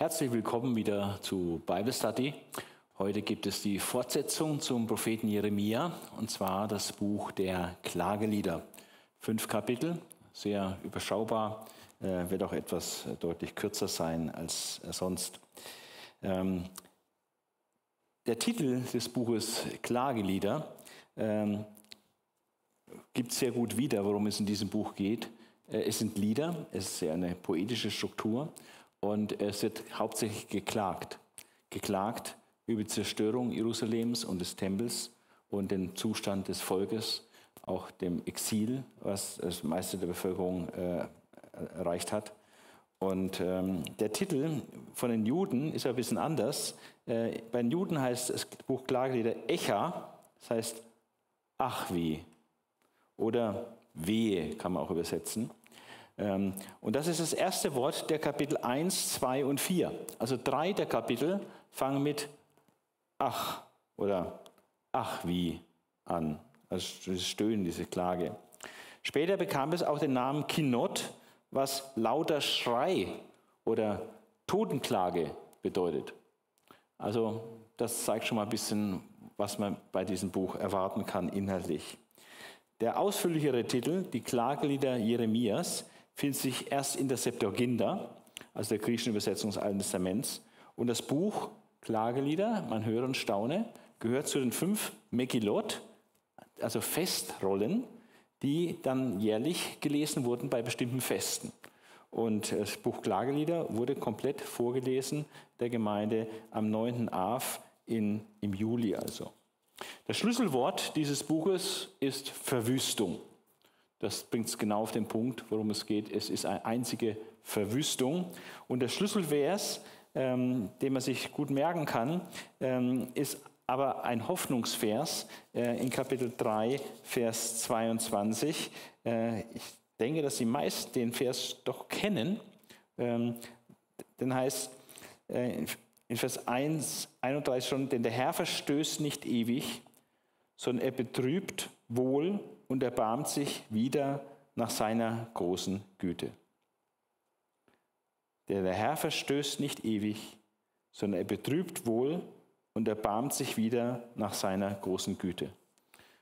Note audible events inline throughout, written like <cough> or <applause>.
Herzlich willkommen wieder zu Bible Study. Heute gibt es die Fortsetzung zum Propheten Jeremia und zwar das Buch der Klagelieder. Fünf Kapitel, sehr überschaubar, äh, wird auch etwas deutlich kürzer sein als äh, sonst. Ähm, der Titel des Buches Klagelieder ähm, gibt sehr gut wieder, worum es in diesem Buch geht. Äh, es sind Lieder, es ist eine poetische Struktur und es wird hauptsächlich geklagt. Geklagt über die Zerstörung Jerusalems und des Tempels und den Zustand des Volkes, auch dem Exil, was das meiste der Bevölkerung äh, erreicht hat. Und ähm, der Titel von den Juden ist ein bisschen anders. Äh, bei den Juden heißt das Buch Klagelieder Echa, das heißt Ach wie oder Wehe kann man auch übersetzen. Ähm, und das ist das erste Wort der Kapitel 1, 2 und 4. Also drei der Kapitel fangen mit Ach oder Ach wie an. Also dieses Stöhnen, diese Klage. Später bekam es auch den Namen Kinot, was lauter Schrei oder Totenklage bedeutet. Also das zeigt schon mal ein bisschen, was man bei diesem Buch erwarten kann inhaltlich. Der ausführlichere Titel, die Klagelieder Jeremias, findet sich erst in der Septuaginta, also der griechischen Übersetzung des Alten Testaments. Und das Buch Klagelieder, man höre und staune, gehört zu den fünf Megillot, also Festrollen, die dann jährlich gelesen wurden bei bestimmten Festen. Und das Buch Klagelieder wurde komplett vorgelesen der Gemeinde am 9. Av in, im Juli also. Das Schlüsselwort dieses Buches ist Verwüstung. Das bringt es genau auf den Punkt, worum es geht. Es ist eine einzige Verwüstung. Und der Schlüsselvers, ähm, den man sich gut merken kann, ähm, ist aber ein Hoffnungsvers äh, in Kapitel 3, Vers 22. Äh, ich denke, dass die meisten den Vers doch kennen. Ähm, den heißt äh, in Vers 1, 31 schon, denn der Herr verstößt nicht ewig, sondern er betrübt wohl und erbarmt sich wieder nach seiner großen Güte. Der, der Herr verstößt nicht ewig, sondern er betrübt wohl und erbarmt sich wieder nach seiner großen Güte.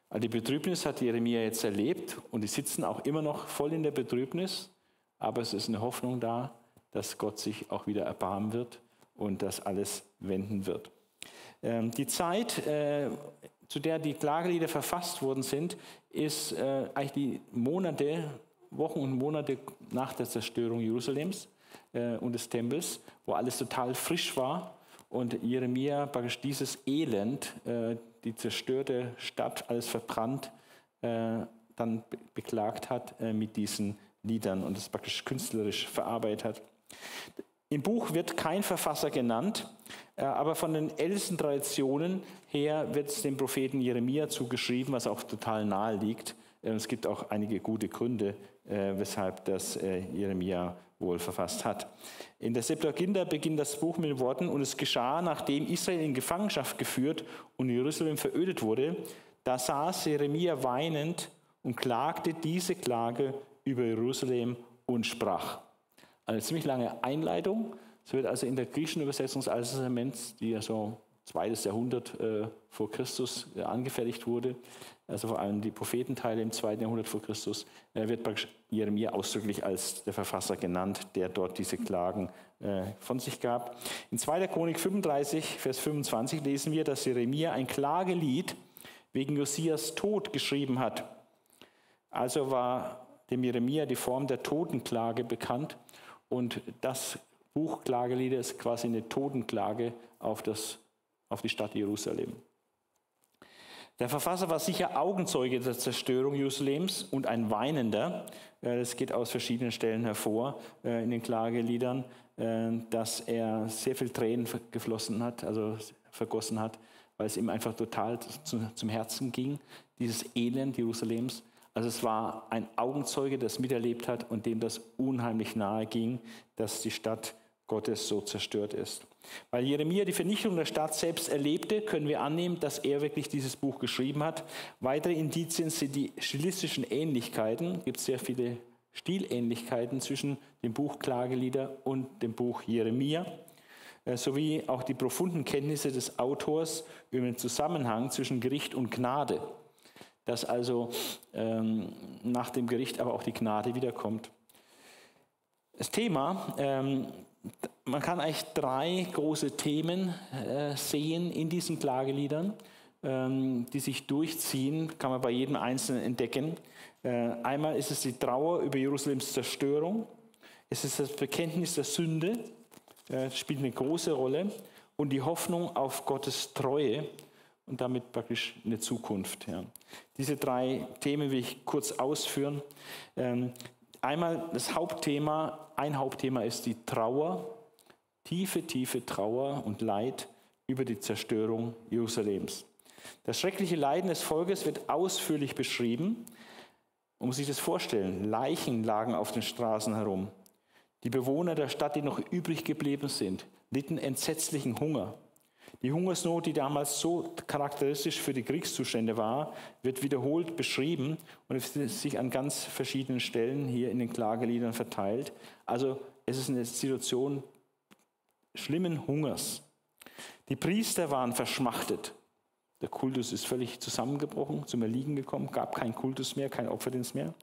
Also die Betrübnis hat Jeremia jetzt erlebt und die sitzen auch immer noch voll in der Betrübnis, aber es ist eine Hoffnung da, dass Gott sich auch wieder erbarmen wird und das alles wenden wird. Ähm, die Zeit, äh, zu der die Klagelieder verfasst worden sind, ist äh, eigentlich die Monate, Wochen und Monate nach der Zerstörung Jerusalems äh, und des Tempels, wo alles total frisch war und Jeremia praktisch dieses Elend, die zerstörte Stadt, alles verbrannt, dann beklagt hat mit diesen Liedern und es praktisch künstlerisch verarbeitet hat. Im Buch wird kein Verfasser genannt, äh, aber von den ältesten Traditionen her wird es dem Propheten Jeremia zugeschrieben, was auch total nahe liegt. Äh, es gibt auch einige gute Gründe, äh, weshalb das Jeremia wohl verfasst hat. In der Septuaginta beginnt das Buch mit den Worten, und es geschah, nachdem Israel in Gefangenschaft geführt und Jerusalem verödet wurde, da saß Jeremia weinend und klagte diese Klage über Jerusalem und sprach eine ziemlich lange Einleitung. Es wird also in der griechischen Übersetzung des Alten Testaments, die ja so zweites Jahrhundert äh, vor Christus äh, angefertigt wurde, also vor allem die Prophetenteile im zweiten Jahrhundert vor Christus, äh, wird Jeremia ausdrücklich als der Verfasser genannt, der dort diese Klagen äh, von sich gab. In 2. Chronik 35, Vers 25 lesen wir, dass Jeremia ein Klagelied wegen Josias Tod geschrieben hat. Also war dem Jeremia die Form der Totenklage bekannt und das Buch Klagelieder ist quasi eine Totenklage auf, das, auf die Stadt Jerusalem. Der Verfasser war sicher Augenzeuge der Zerstörung Jerusalems und ein Weinender. Äh, das geht aus verschiedenen Stellen hervor äh, in den Klageliedern, äh, dass er sehr viel Tränen geflossen hat, also vergossen hat, weil es ihm einfach total zum Herzen ging, dieses Elend Jerusalems. Also es war ein Augenzeuge, das miterlebt hat und dem das unheimlich nahe ging, dass die Stadt Gottes so zerstört ist. Weil Jeremia die Vernichtung der Stadt selbst erlebte, können wir annehmen, dass er wirklich dieses Buch geschrieben hat. Weitere Indizien sind die stilistischen Ähnlichkeiten. Es gibt sehr viele Stilähnlichkeiten zwischen dem Buch Klagelieder und dem Buch Jeremia. äh, sowie auch die profunden Kenntnisse des Autors über den Zusammenhang zwischen Gericht und Gnade, dass also ähm, nach dem Gericht aber auch die Gnade wiederkommt. Das Thema, ähm, man kann eigentlich drei große Themen äh, sehen in diesen Klageliedern, ähm, die sich durchziehen, kann man bei jedem Einzelnen entdecken. Äh, einmal ist es die Trauer über Jerusalems Zerstörung, es ist das Bekenntnis der Sünde, äh, spielt eine große Rolle, und die Hoffnung auf Gottes Treue und damit praktisch eine Zukunft. Ja. Diese drei Themen will ich kurz ausführen. Ähm, einmal das Hauptthema, ein Hauptthema ist die Trauer, tiefe, tiefe Trauer und Leid über die Zerstörung Jerusalems. Das schreckliche Leiden des Volkes wird ausführlich beschrieben. Man muss sich das vorstellen. Leichen lagen auf den Straßen herum. Die Bewohner der Stadt, die noch übrig geblieben sind, litten entsetzlichen Hunger. Die Hungersnot, die damals so charakteristisch für die Kriegszustände war, wird wiederholt beschrieben und ist sich an ganz verschiedenen Stellen hier in den Klageliedern verteilt. Also es ist eine Situation schlimmen Hungers. Die Priester waren verschmachtet. Der Kultus ist völlig zusammengebrochen, zum Erliegen gekommen, gab keinen Kultus mehr, kein Opferdienst mehr.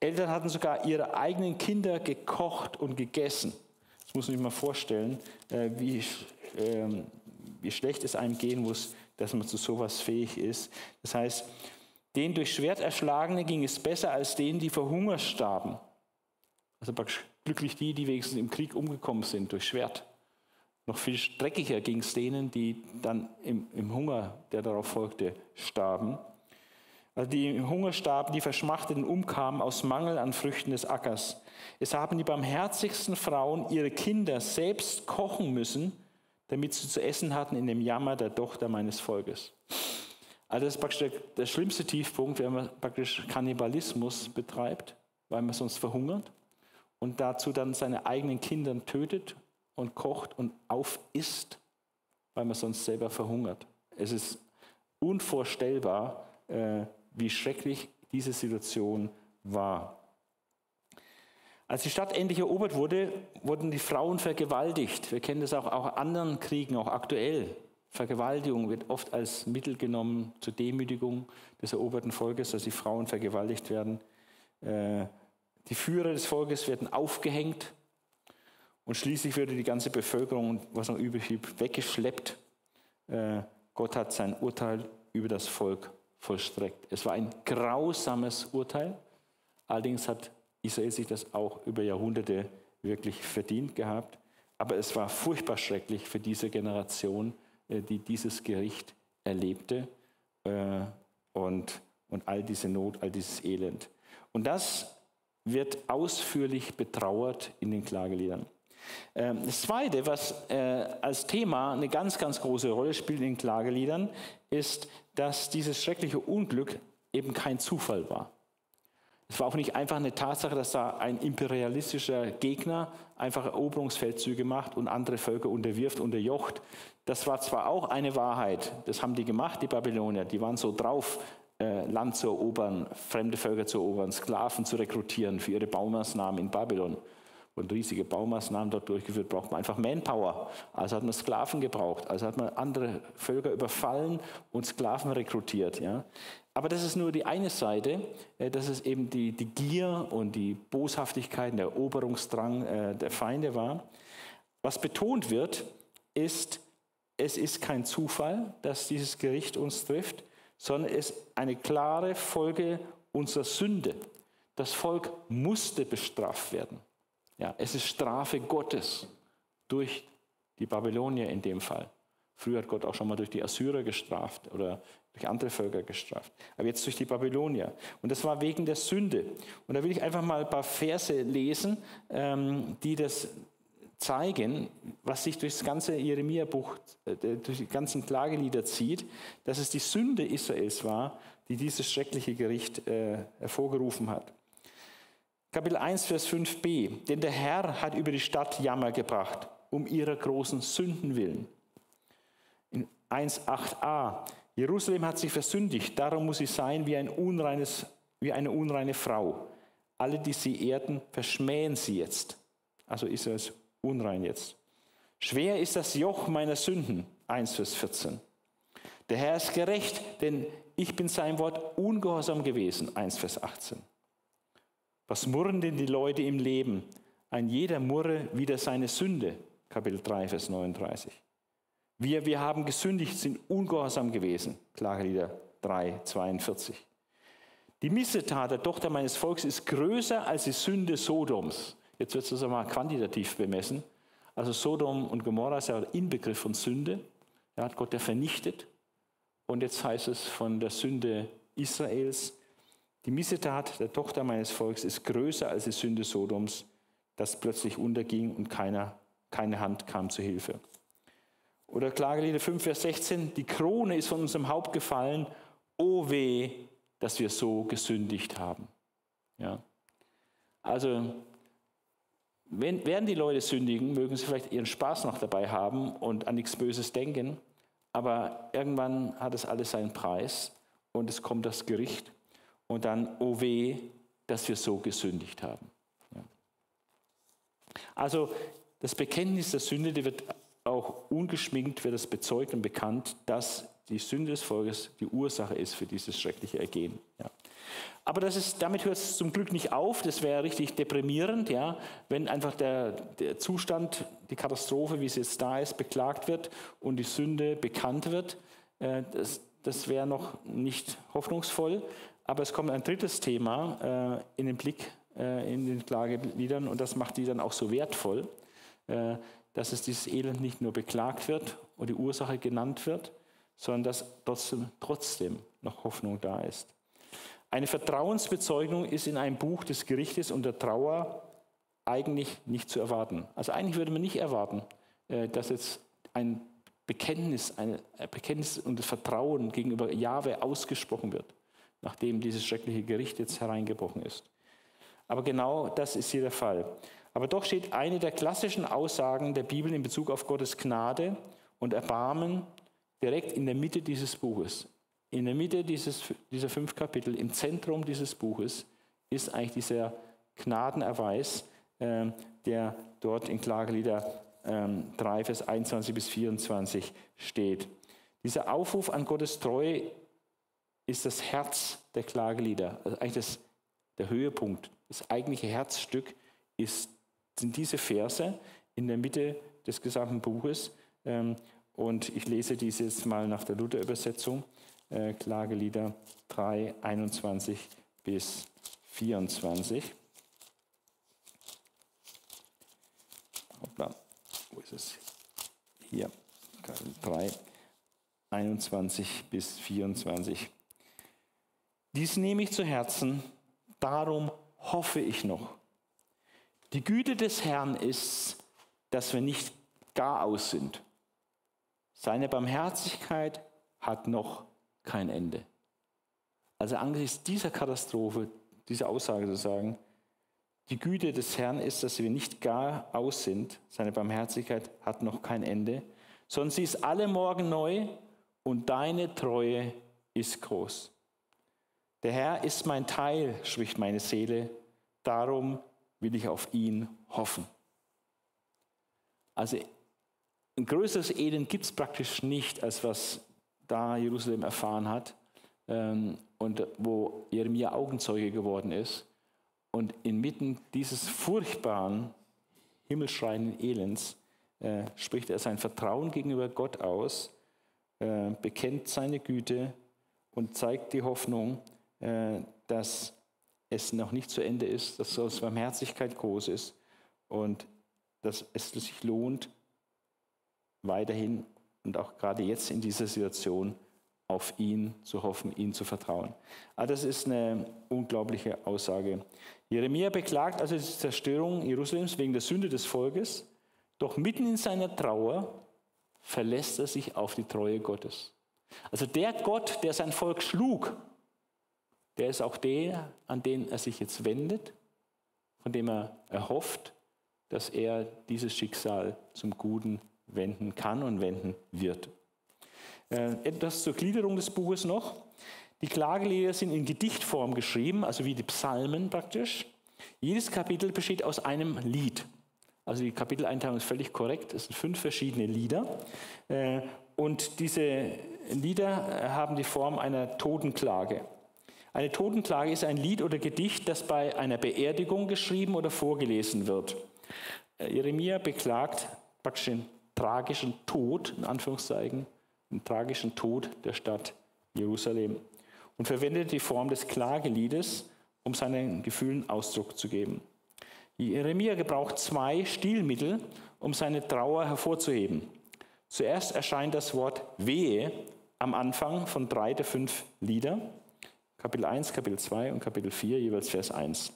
Eltern hatten sogar ihre eigenen Kinder gekocht und gegessen. Das muss man sich mal vorstellen, äh, wie, ähm, wie schlecht es einem gehen muss, dass man zu sowas fähig ist. Das heißt, den durch Schwert erschlagenen ging es besser als denen, die vor Hunger starben. Also glücklich die, die wenigstens im Krieg umgekommen sind durch Schwert. Noch viel streckiger ging es denen, die dann im, im, Hunger, der darauf folgte, starben. Also die im Hunger starben, die verschmachteten, umkamen aus Mangel an Früchten des Ackers. Es haben die barmherzigsten Frauen ihre Kinder selbst kochen müssen, damit sie zu essen hatten in dem Jammer der Tochter meines Volkes. Also das ist praktisch der, der schlimmste Tiefpunkt, wenn man praktisch Kannibalismus betreibt, weil man sonst verhungert und dazu dann seine eigenen Kinder tötet und kocht und aufisst, weil man sonst selber verhungert. Es ist unvorstellbar, äh, wie schrecklich diese Situation war. Als die Stadt endlich erobert wurde, wurden die Frauen vergewaltigt. Wir kennen das auch aus anderen Kriegen, auch aktuell. Vergewaltigung wird oft als Mittel genommen zur Demütigung des eroberten Volkes, dass die Frauen vergewaltigt werden. Äh, die Führer des Volkes werden aufgehängt und schließlich würde die ganze Bevölkerung, was noch übrig blieb, weggeschleppt. Äh, Gott hat sein Urteil über das Volk vollstreckt. Es war ein grausames Urteil. Allerdings hat Israel sich das auch über Jahrhunderte wirklich verdient gehabt. Aber es war furchtbar schrecklich für diese Generation, äh, die dieses Gericht erlebte äh, und, und all diese Not, all dieses Elend. Und das wird ausführlich betrauert in den Klageliedern. Ähm, das Zweite, was äh, als Thema eine ganz, ganz große Rolle spielt in den Klageliedern, ist, dass dieses schreckliche Unglück eben kein Zufall war. Es war auch nicht einfach eine Tatsache, dass da ein imperialistischer Gegner einfach Eroberungsfeldzüge macht und andere Völker unterwirft, unterjocht. Das war zwar auch eine Wahrheit, das haben die gemacht, die Babylonier, die waren so drauf, äh, Land zu erobern, fremde Völker zu erobern, Sklaven zu rekrutieren für ihre Baumaßnahmen in Babylon und riesige Baumaßnahmen dort durchgeführt, braucht man einfach Manpower. Also hat man Sklaven gebraucht, also hat man andere Völker überfallen und Sklaven rekrutiert. Ja. Aber das ist nur die eine Seite, äh, dass es eben die, die Gier und die Boshaftigkeit, der Eroberungsdrang äh, der Feinde war. Was betont wird, ist, es ist kein Zufall, dass dieses Gericht uns trifft, sondern es ist eine klare Folge unserer Sünde. Das Volk musste bestraft werden. Ja, es ist Strafe Gottes durch die Babylonier in dem Fall. Früher hat Gott auch schon mal durch die Assyrer gestraft oder durch andere Völker gestraft. Aber jetzt durch die Babylonier. Und das war wegen der Sünde. Und da will ich einfach mal ein paar Verse lesen, ähm, die das zeigen, was sich durch das ganze Jeremia-Buch, äh, durch die ganzen Klagelieder zieht, dass es die Sünde Israels war, die dieses schreckliche Gericht äh, hervorgerufen hat. Kapitel 1, Vers 5b. Denn der Herr hat über die Stadt Jammer gebracht, um ihrer großen Sünden willen. In 1,8a. Jerusalem hat sich versündigt, darum muss sie sein wie, ein unreines, wie eine unreine Frau. Alle, die sie ehrten, verschmähen sie jetzt. Also ist es unrein jetzt. Schwer ist das Joch meiner Sünden, 1 Vers 14. Der Herr ist gerecht, denn ich bin sein Wort ungehorsam gewesen, 1 Vers 18. Was murren denn die Leute im Leben? Ein jeder murre wieder seine Sünde, Kapitel 3, Vers 39. Wir, wir haben gesündigt, sind ungehorsam gewesen, Klagelieder 3, 42. Die Missetat der Tochter meines Volkes ist größer als die Sünde Sodoms. Jetzt wird es mal quantitativ bemessen. Also Sodom und Gomorra ist ja Inbegriff von Sünde. Da hat Gott ja vernichtet. Und jetzt heißt es von der Sünde Israels, die Missetat der Tochter meines Volkes ist größer als die Sünde Sodoms, das plötzlich unterging und keiner, keine Hand kam zu Hilfe. Oder Klagelieder 5, Vers 16, die Krone ist von unserem Haupt gefallen, o weh, dass wir so gesündigt haben. Ja. Also, wenn, während die Leute sündigen, mögen sie vielleicht ihren Spaß noch dabei haben und an nichts Böses denken, aber irgendwann hat es alles seinen Preis und es kommt das Gericht und dann, oh weh, dass wir so gesündigt haben. Ja. Also das Bekenntnis der Sünde, die wird auch ungeschminkt, wird es bezeugt und bekannt, dass die Sünde des Volkes die Ursache ist für dieses schreckliche Ergehen. Ja. Aber das ist, damit hört es zum Glück nicht auf. Das wäre richtig deprimierend, ja, wenn einfach der, der Zustand, die Katastrophe, wie sie jetzt da ist, beklagt wird und die Sünde bekannt wird. Äh, das, das wäre noch nicht hoffnungsvoll. Aber es kommt ein drittes Thema äh, in den Blick äh, in den Klageliedern und das macht die dann auch so wertvoll, äh, dass es dieses Elend nicht nur beklagt wird und die Ursache genannt wird, sondern dass trotzdem, trotzdem noch Hoffnung da ist. Eine Vertrauensbezeugung ist in einem Buch des Gerichtes und der Trauer eigentlich nicht zu erwarten. Also eigentlich würde man nicht erwarten, äh, dass jetzt ein Bekenntnis, ein Bekenntnis und das Vertrauen gegenüber Jahwe ausgesprochen wird, nachdem dieses schreckliche Gericht jetzt hereingebrochen ist. Aber genau das ist hier der Fall. Aber doch steht eine der klassischen Aussagen der Bibel in Bezug auf Gottes Gnade und Erbarmen direkt in der Mitte dieses Buches. In der Mitte dieses, dieser fünf Kapitel, im Zentrum dieses Buches, ist eigentlich dieser Gnadenerweis, äh, der dort in Klagelieder äh, 3, Vers 21 bis 24 steht. Dieser Aufruf an Gottes Treue ist das Herz der Klagelieder. Also eigentlich das, der Höhepunkt, das eigentliche Herzstück ist, sind diese Verse in der Mitte des gesamten Buches. Ähm, und ich lese dies jetzt mal nach der Luther-Übersetzung äh, Klagelieder 3, 21 bis 24. Hoppla, wo ist es? Hier, 3, 21 bis 24. Dies nehme ich zu Herzen, darum hoffe ich noch. Die Güte des Herrn ist, dass wir nicht gar aus sind. Seine Barmherzigkeit hat noch kein Ende. Also angesichts dieser Katastrophe, dieser Aussage zu sagen, die Güte des Herrn ist, dass wir nicht gar aus sind, seine Barmherzigkeit hat noch kein Ende, sondern sie ist alle Morgen neu und deine Treue ist groß. Der Herr ist mein Teil, spricht meine Seele, darum will ich auf ihn hoffen. Also ein größeres Elend gibt es praktisch nicht, als was da Jerusalem erfahren hat ähm, und wo Jeremia Augenzeuge geworden ist. Und inmitten dieses furchtbaren, himmelschreienden Elends äh, spricht er sein Vertrauen gegenüber Gott aus, äh, bekennt seine Güte und zeigt die Hoffnung, äh, dass es noch nicht zu Ende ist, dass Gottes Barmherzigkeit groß ist und dass es sich lohnt, weiterhin und auch gerade jetzt in dieser Situation auf ihn zu hoffen, ihn zu vertrauen. Aber ah, das ist eine unglaubliche Aussage. Jeremia beklagt also die Zerstörung Jerusalems wegen der Sünde des Volkes, doch mitten in seiner Trauer verlässt er sich auf die Treue Gottes. Also der Gott, der sein Volk schlug, der ist auch der, an den er sich jetzt wendet, von dem er erhofft, dass er dieses Schicksal zum Guten wenden kann und wenden wird. Äh, etwas zur Gliederung des Buches noch. Die Klagelieder sind in Gedichtform geschrieben, also wie die Psalmen praktisch. Jedes Kapitel besteht aus einem Lied. Also die Kapiteleinteilung ist völlig korrekt. Es sind fünf verschiedene Lieder. Äh, und diese Lieder haben die Form einer Totenklage. Eine Totenklage ist ein Lied oder Gedicht, das bei einer Beerdigung geschrieben oder vorgelesen wird. Äh, Jeremia beklagt praktisch den tragischen Tod, in Anführungszeichen, den tragischen Tod der Stadt Jerusalem und verwendet die Form des Klageliedes, um seinen Gefühlen Ausdruck zu geben. Jeremia gebraucht zwei Stilmittel, um seine Trauer hervorzuheben. Zuerst erscheint das Wort Wehe am Anfang von drei der fünf Lieder, Kapitel 1, Kapitel 2 und Kapitel 4, jeweils Vers 1.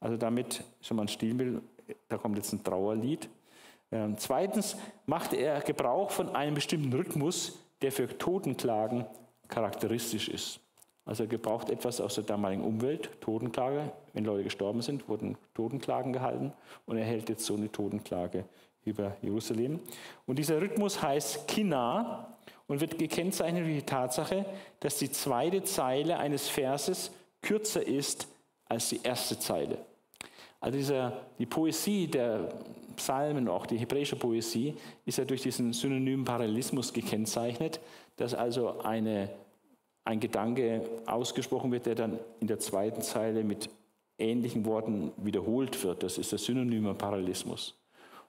Also damit schon mal ein Stilmittel, da kommt jetzt ein Trauerlied. Ähm, zweitens machte er Gebrauch von einem bestimmten Rhythmus, der für Totenklagen charakteristisch ist. Also er gebraucht etwas aus der damaligen Umwelt, Totenklage. Wenn Leute gestorben sind, wurden Totenklagen gehalten und er hält jetzt so eine Totenklage über Jerusalem. Und dieser Rhythmus heißt Kina und wird gekennzeichnet durch die Tatsache, dass die zweite Zeile eines Verses kürzer ist als die erste Zeile. Also dieser, die Poesie der Psalmen, auch die hebräische Poesie, ist ja durch diesen synonymen Parallelismus gekennzeichnet, dass also eine ein Gedanke ausgesprochen wird, der dann in der zweiten Zeile mit ähnlichen Worten wiederholt wird. Das ist der synonyme Parallelismus.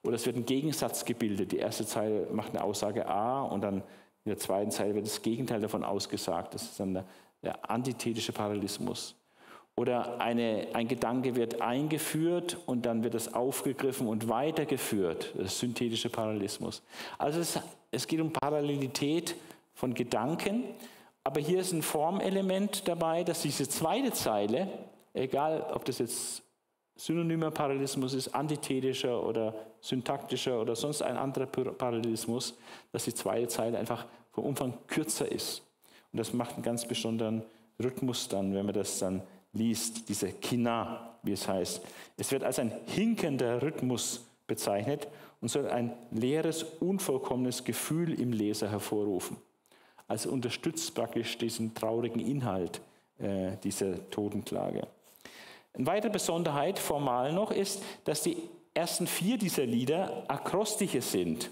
Oder es wird ein Gegensatz gebildet. Die erste Zeile macht eine Aussage A und dann in der zweiten Zeile wird das Gegenteil davon ausgesagt. Das ist dann der, der antithetische Parallelismus. Oder eine, ein Gedanke wird eingeführt und dann wird es aufgegriffen und weitergeführt. Das ist synthetische Parallelismus. Also es, es geht um Parallelität von Gedanken, aber hier ist ein Formelement dabei, dass diese zweite Zeile, egal ob das jetzt synonymer Parallelismus ist, antithetischer oder syntaktischer oder sonst ein anderer Parallelismus, dass die zweite Zeile einfach vom Umfang kürzer ist. Und das macht einen ganz besonderen Rhythmus dann, wenn man das dann liest, diese Kina, wie es heißt. Es wird als ein hinkender Rhythmus bezeichnet und soll ein leeres, unvollkommenes Gefühl im Leser hervorrufen. Also unterstützt praktisch diesen traurigen Inhalt äh, dieser Totenklage. Eine weitere Besonderheit formal noch ist, dass die ersten vier dieser Lieder Akrostike sind.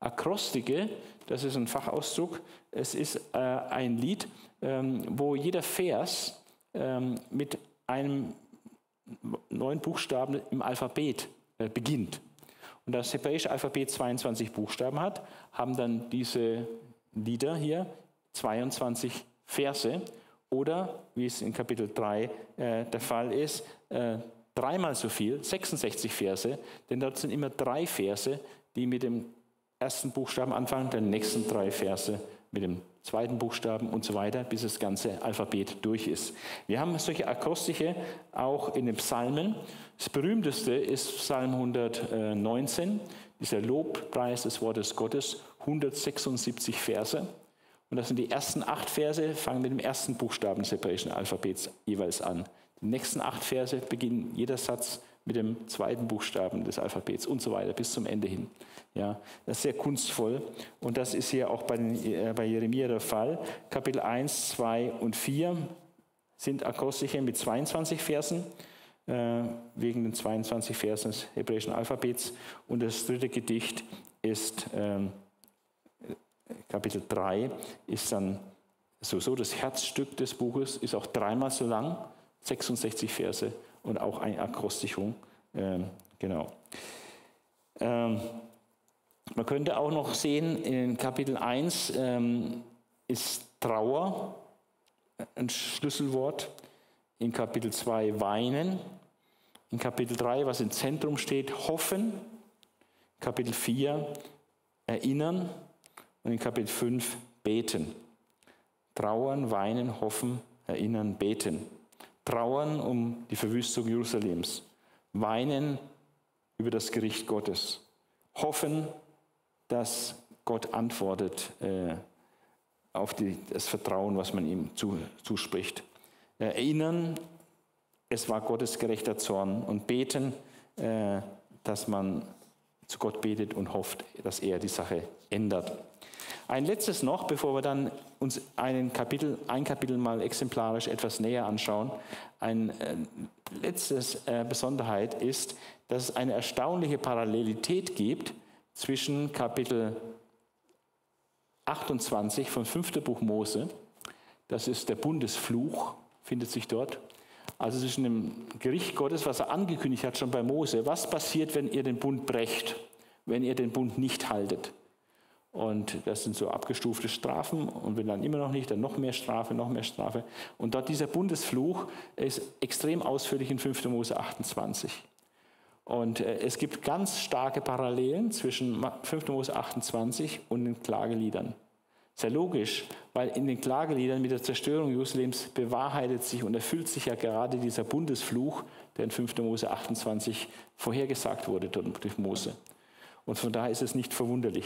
Akrostike, das ist ein Fachausdruck, es ist äh, ein Lied, ähm, wo jeder Vers ähm, mit einem neuen Buchstaben im Alphabet äh, beginnt. Und das hebräische Alphabet 22 Buchstaben hat, haben dann diese Lieder hier, 22 Verse oder, wie es in Kapitel 3 äh, der Fall ist, äh, dreimal so viel, 66 Verse, denn dort sind immer drei Verse, die mit dem ersten Buchstaben anfangen, den nächsten drei Verse mit dem zweiten Buchstaben und so weiter, bis das ganze Alphabet durch ist. Wir haben solche Akrostiche auch in den Psalmen. Das berühmteste ist Psalm 119, dieser Lobpreis des Wortes Gottes, 176 Verse. Und das sind die ersten acht Verse, fangen mit dem ersten Buchstaben des hebräischen Alphabets jeweils an. Die nächsten acht Verse beginnen jeder Satz mit dem zweiten Buchstaben des Alphabets und so weiter bis zum Ende hin. Ja, das ist sehr kunstvoll und das ist hier auch bei, äh, bei Jeremia der Fall. Kapitel 1, 2 und 4 sind Akrostiche mit 22 Versen, äh, wegen den 22 Versen des hebräischen Alphabets. Und das dritte Gedicht ist äh, Kapitel 3, ist dann sowieso das Herzstück des Buches, ist auch dreimal so lang, 66 Verse und auch eine Akrostichung. Ähm, genau. Ähm, man könnte auch noch sehen, in Kapitel 1 ähm, ist Trauer ein Schlüsselwort, in Kapitel 2 Weinen, in Kapitel 3, was im Zentrum steht, Hoffen, Kapitel 4 Erinnern und in Kapitel 5 Beten. Trauern, weinen, hoffen, erinnern, beten. Trauern um die Verwüstung Jerusalems. Weinen über das Gericht Gottes. Hoffen, dass Gott antwortet äh, auf die, das Vertrauen, was man ihm zu, zuspricht. Erinnern, es war Gottes gerechter Zorn und beten, äh, dass man zu Gott betet und hofft, dass er die Sache ändert. Ein letztes noch, bevor wir dann uns einen Kapitel, ein Kapitel mal exemplarisch etwas näher anschauen. Eine äh, letzte äh, Besonderheit ist, dass es eine erstaunliche Parallelität gibt zwischen Kapitel 28 vom 5. Buch Mose, das ist der Bundesfluch, findet sich dort. Also zwischen dem Gericht Gottes, was er angekündigt hat schon bei Mose, was passiert, wenn ihr den Bund brecht, wenn ihr den Bund nicht haltet. Und das sind so abgestufte Strafen. Und wenn dann immer noch nicht, dann noch mehr Strafe, noch mehr Strafe. Und dort dieser Bundesfluch ist extrem ausführlich in 5. Mose 28. Und äh, es gibt ganz starke Parallelen zwischen 5. Mose 28 und den Klageliedern. Sehr logisch, weil in den Klageliedern mit der Zerstörung Jerusalems bewahrheitet sich und erfüllt sich ja gerade dieser Bundesfluch, der in 5. Mose 28 vorhergesagt wurde durch Mose. Und von daher ist es nicht verwunderlich.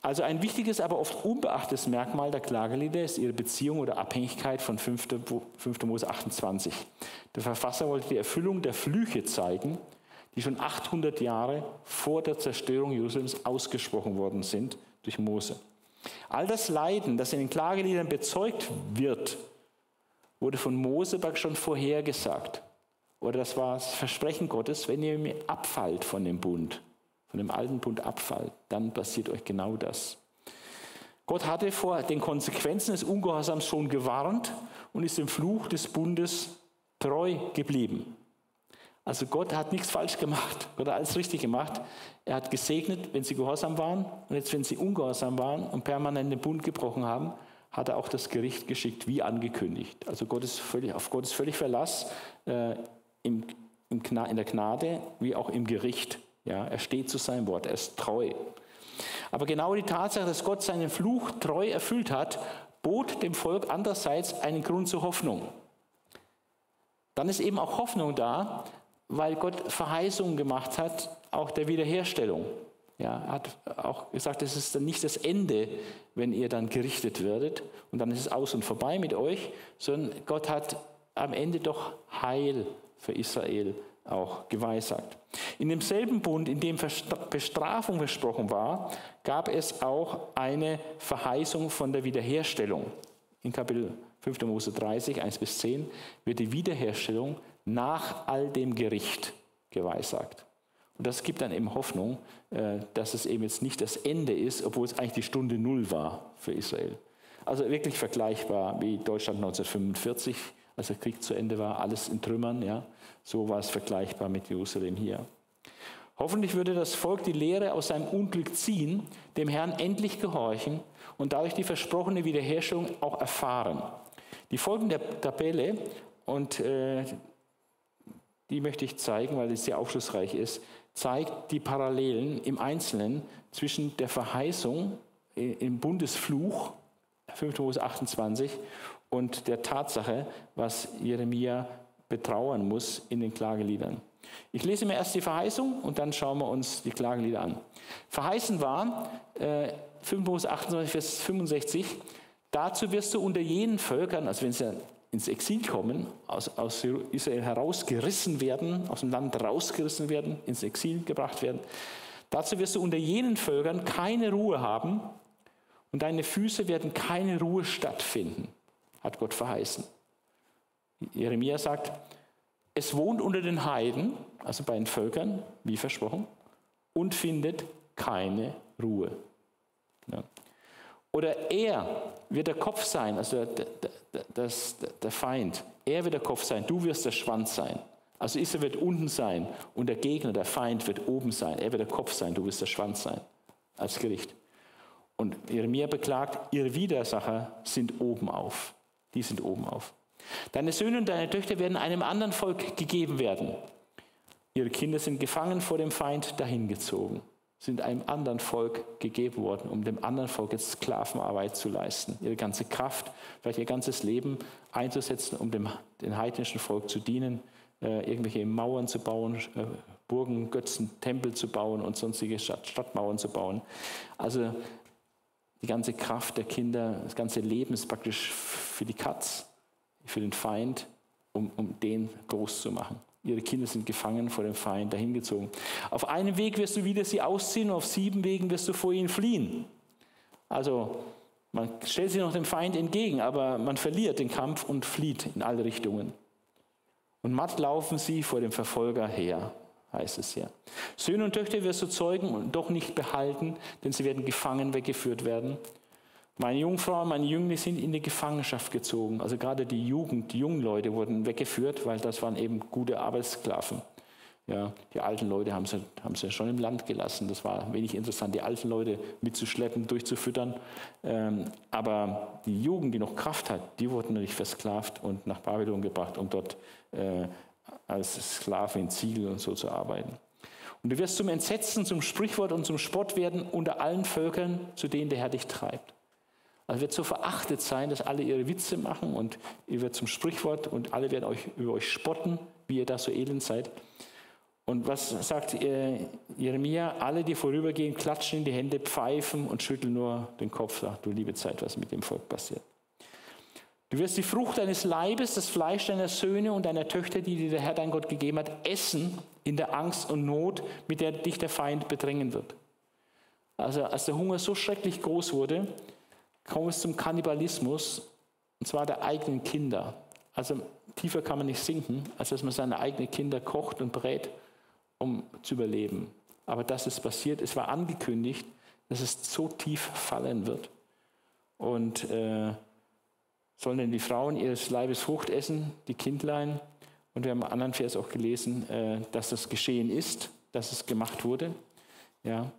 Also ein wichtiges, aber oft unbeachtetes Merkmal der Klagelieder ist ihre Beziehung oder Abhängigkeit von 5. Mose 28. Der Verfasser wollte die Erfüllung der Flüche zeigen, die schon 800 Jahre vor der Zerstörung Jerusalems ausgesprochen worden sind durch Mose. All das Leiden, das in den Klageliedern bezeugt wird, wurde von Mose schon vorhergesagt. Oder das war das Versprechen Gottes, wenn ihr mir abfallt von dem Bund, von dem alten Bund abfallt, dann passiert euch genau das. Gott hatte vor den Konsequenzen des Ungehorsams schon gewarnt und ist dem Fluch des Bundes treu geblieben. Also Gott hat nichts falsch gemacht, Gott hat alles richtig gemacht. Er hat gesegnet, wenn sie gehorsam waren. Und jetzt, wenn sie ungehorsam waren und permanent den Bund gebrochen haben, hat er auch das Gericht geschickt, wie angekündigt. Also Gott ist völlig, auf Gottes völlig Verlass äh, im, im in der Gnade wie auch im Gericht. Ja, er steht zu seinem Wort, er ist treu. Aber genau die Tatsache, dass Gott seinen Fluch treu erfüllt hat, bot dem Volk andererseits einen Grund zur Hoffnung. Dann ist eben auch Hoffnung da, weil Gott Verheißungen gemacht hat, auch der Wiederherstellung. Ja, er hat auch gesagt, es ist dann nicht das Ende, wenn ihr dann gerichtet werdet und dann ist es aus und vorbei mit euch, sondern Gott hat am Ende doch Heil für Israel auch geweissagt. In demselben Bund, in dem Bestrafung versprochen war, gab es auch eine Verheißung von der Wiederherstellung. In Kapitel 5. Mose 30, 1 bis 10 wird die Wiederherstellung nach all dem Gericht geweissagt. Und das gibt dann eben Hoffnung, äh, dass es eben jetzt nicht das Ende ist, obwohl es eigentlich die Stunde Null war für Israel. Also wirklich vergleichbar wie Deutschland 1945, als der Krieg zu Ende war, alles in Trümmern. Ja? So war es vergleichbar mit Jerusalem hier. Hoffentlich würde das Volk die Lehre aus seinem Unglück ziehen, dem Herrn endlich gehorchen und dadurch die versprochene Wiederherstellung auch erfahren. Die folgende Tabelle und äh, die möchte ich zeigen, weil es sehr aufschlussreich ist, zeigt die Parallelen im Einzelnen zwischen der Verheißung im Bundesfluch, 5. Mose 28, und der Tatsache, was Jeremia betrauern muss in den Klageliedern. Ich lese mir erst die Verheißung und dann schauen wir uns die Klagelieder an. Verheißen war, äh, 5. Mose 28, Vers 65, dazu wirst du unter jenen Völkern, also wenn ja ins Exil kommen, aus, aus Israel herausgerissen werden, aus dem Land rausgerissen werden, ins Exil gebracht werden. Dazu wirst du unter jenen Völkern keine Ruhe haben und deine Füße werden keine Ruhe stattfinden, hat Gott verheißen. Jeremia sagt, es wohnt unter den Heiden, also bei den Völkern, wie versprochen, und findet keine Ruhe. Ja. Oder er wird der Kopf sein, also der, der, das, der Feind. Er wird der Kopf sein, du wirst der Schwanz sein. Also Israel wird unten sein und der Gegner, der Feind, wird oben sein. Er wird der Kopf sein, du wirst der Schwanz sein als Gericht. Und Jeremia beklagt, ihre Widersacher sind oben auf. Die sind oben auf. Deine Söhne und deine Töchter werden einem anderen Volk gegeben werden. Ihre Kinder sind gefangen vor dem Feind dahingezogen sind einem anderen Volk gegeben worden, um dem anderen Volk jetzt Sklavenarbeit zu leisten, ihre ganze Kraft, vielleicht ihr ganzes Leben einzusetzen, um dem den heidnischen Volk zu dienen, äh, irgendwelche Mauern zu bauen, äh, Burgen, Götzen, Tempel zu bauen und sonstige Stadt, Stadtmauern zu bauen. Also die ganze Kraft der Kinder, das ganze Leben ist praktisch für die Katz, für den Feind, um, um den groß zu machen. Ihre Kinder sind gefangen vor dem Feind dahingezogen. Auf einem Weg wirst du wieder sie ausziehen und auf sieben Wegen wirst du vor ihnen fliehen. Also man stellt sich noch dem Feind entgegen, aber man verliert den Kampf und flieht in alle Richtungen. Und matt laufen sie vor dem Verfolger her, heißt es ja. Söhne und Töchter wirst du zeugen und doch nicht behalten, denn sie werden gefangen weggeführt werden. Meine Jungfrauen, meine Jünglinge sind in die Gefangenschaft gezogen. Also gerade die Jugend, die jungen Leute wurden weggeführt, weil das waren eben gute Arbeitssklaven. Ja, die alten Leute haben sie, haben sie schon im Land gelassen. Das war wenig interessant, die alten Leute mitzuschleppen, durchzufüttern. Ähm, aber die Jugend, die noch Kraft hat, die wurden natürlich versklavt und nach Babylon gebracht, um dort äh, als Sklave in Ziegel und so zu arbeiten. Und du wirst zum Entsetzen, zum Sprichwort und zum Spott werden unter allen Völkern, zu denen der Herr dich treibt. Also wird so verachtet sein, dass alle ihre Witze machen und ihr werdet zum Sprichwort und alle werden euch über euch spotten, wie ihr da so elend seid. Und was sagt Jeremia? Alle, die vorübergehen, klatschen in die Hände, pfeifen und schütteln nur den Kopf. Sagt, du liebe Zeit, was mit dem Volk passiert. Du wirst die Frucht deines Leibes, das Fleisch deiner Söhne und deiner Töchter, die dir der Herr dein Gott gegeben hat, essen in der Angst und Not, mit der dich der Feind bedrängen wird. Also als der Hunger so schrecklich groß wurde, kam es zum Kannibalismus, und zwar der eigenen Kinder. Also tiefer kann man nicht sinken, als dass man seine eigenen Kinder kocht und brät um zu überleben. Aber das ist passiert. Es war angekündigt, dass es so tief fallen wird. Und äh, sollen denn die Frauen ihres Leibes Frucht essen, die Kindlein? Und wir haben einen anderen Vers auch gelesen, äh, dass das geschehen ist, dass es gemacht wurde. Ja,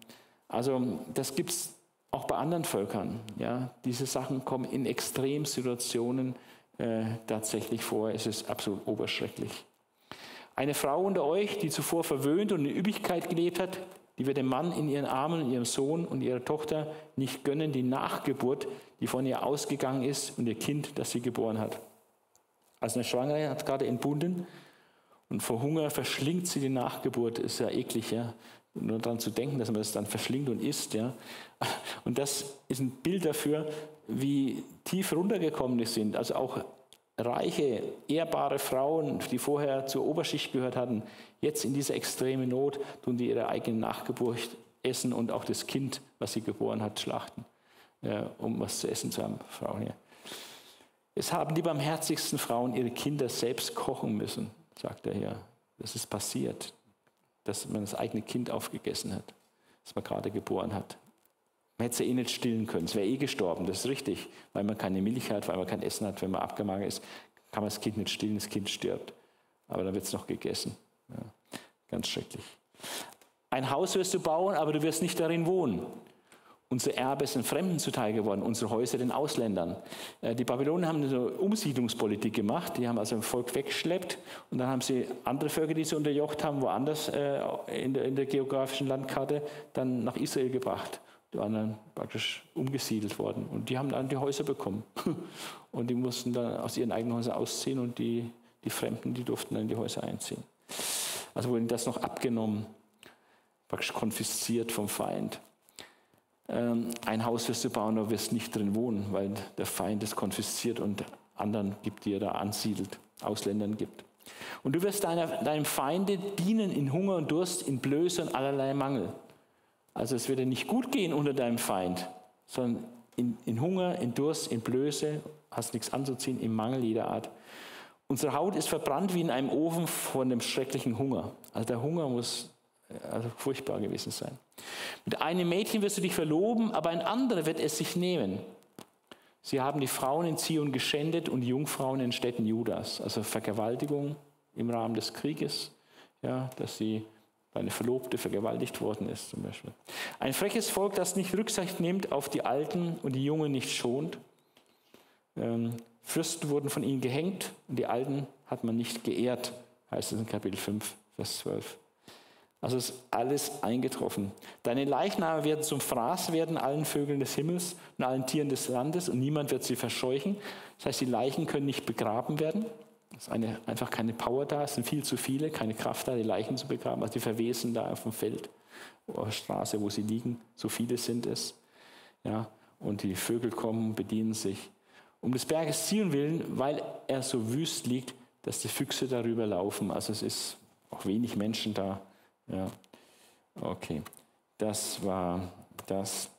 also das gibt es auch bei anderen Völkern. Ja, diese Sachen kommen in Extremsituationen äh, tatsächlich vor. Es ist absolut oberschrecklich. Eine Frau unter euch, die zuvor verwöhnt und in Üppigkeit gelebt hat, die wird dem Mann in ihren Armen und ihrem Sohn und ihrer Tochter nicht gönnen, die Nachgeburt, die von ihr ausgegangen ist und ihr Kind, das sie geboren hat. Also eine Schwangere hat gerade entbunden und vor Hunger verschlingt sie die Nachgeburt. Ist ja eklig, ja. Nur daran zu denken, dass man das dann verschlingt und isst, ja. Und das ist ein Bild dafür, wie tief runtergekommen die sind. Also auch reiche, ehrbare Frauen, die vorher zur Oberschicht gehört hatten, jetzt in dieser extremen Not tun die ihre eigene Nachgeburt essen und auch das Kind, was sie geboren hat, schlachten, ja, um was zu essen zu haben. Frauen hier. Es haben die barmherzigsten Frauen ihre Kinder selbst kochen müssen, sagt er hier. Das ist passiert, dass man das eigene Kind aufgegessen hat, das man gerade geboren hat. Man hätte sie eh nicht stillen können. Es wäre eh gestorben, das ist richtig. Weil man keine Milch hat, weil man kein Essen hat, wenn man abgemagert ist, kann man das Kind nicht stillen, das Kind stirbt. Aber dann wird es noch gegessen. Ja, ganz schrecklich. Ein Haus wirst du bauen, aber du wirst nicht darin wohnen. Unser Erbe ist den Fremden zuteil geworden, unsere Häuser den Ausländern. Äh, die Babylonier haben eine Umsiedlungspolitik gemacht, die haben also ein Volk weggeschleppt und dann haben sie andere Völker, die sie unterjocht haben, woanders äh, in der geografischen Landkarte, dann nach Israel gebracht. Die waren dann praktisch umgesiedelt worden. Und die haben dann die Häuser bekommen. <laughs> Und die mussten dann aus ihren eigenen Häusern ausziehen und die, die Fremden, die durften dann in die Häuser einziehen. Also wurde das noch abgenommen, praktisch konfisziert vom Feind. Ähm, ein Haus wirst du bauen, aber wirst nicht drin wohnen, weil der Feind es konfisziert und anderen gibt, die er da ansiedelt, Ausländern gibt. Und du wirst deiner, deinem Feinde dienen in Hunger und Durst, in Blöße und allerlei Mangel. Also es wird dir nicht gut gehen unter deinem Feind, sondern in, in Hunger, in Durst, in Blöße, hast nichts anzuziehen, im Mangel jeder Art. Unsere Haut ist verbrannt wie in einem Ofen von dem schrecklichen Hunger. Also der Hunger muss also furchtbar gewesen sein. Mit einem Mädchen wirst du dich verloben, aber ein anderer wird es sich nehmen. Sie haben die Frauen in Zion geschändet und die Jungfrauen in Städten Judas. Also Vergewaltigung im Rahmen des Krieges, ja, dass sie eine Verlobte vergewaltigt worden ist zum Beispiel. Ein freches Volk, das nicht Rücksicht nimmt auf die Alten und die Jungen nicht schont. Ähm, Fürsten wurden von ihnen gehängt und die Alten hat man nicht geehrt, heißt es in Kapitel 5, Vers 12. Also ist alles eingetroffen. Deine Leichname werden zum Fraß werden allen Vögeln des Himmels und allen Tieren des Landes und niemand wird sie verscheuchen. Das heißt, die Leichen können nicht begraben werden. Es ist eine, einfach keine Power da, es sind viel zu viele, keine Kraft da, die Leichen zu begraben. Also die verwesen da auf dem Feld, auf der Straße, wo sie liegen. So viele sind es. Ja, und die Vögel kommen, bedienen sich. Um des Berges Zion willen, weil er so wüst liegt, dass die Füchse darüber laufen. Also es ist auch wenig Menschen da. Ja, okay. Das war das.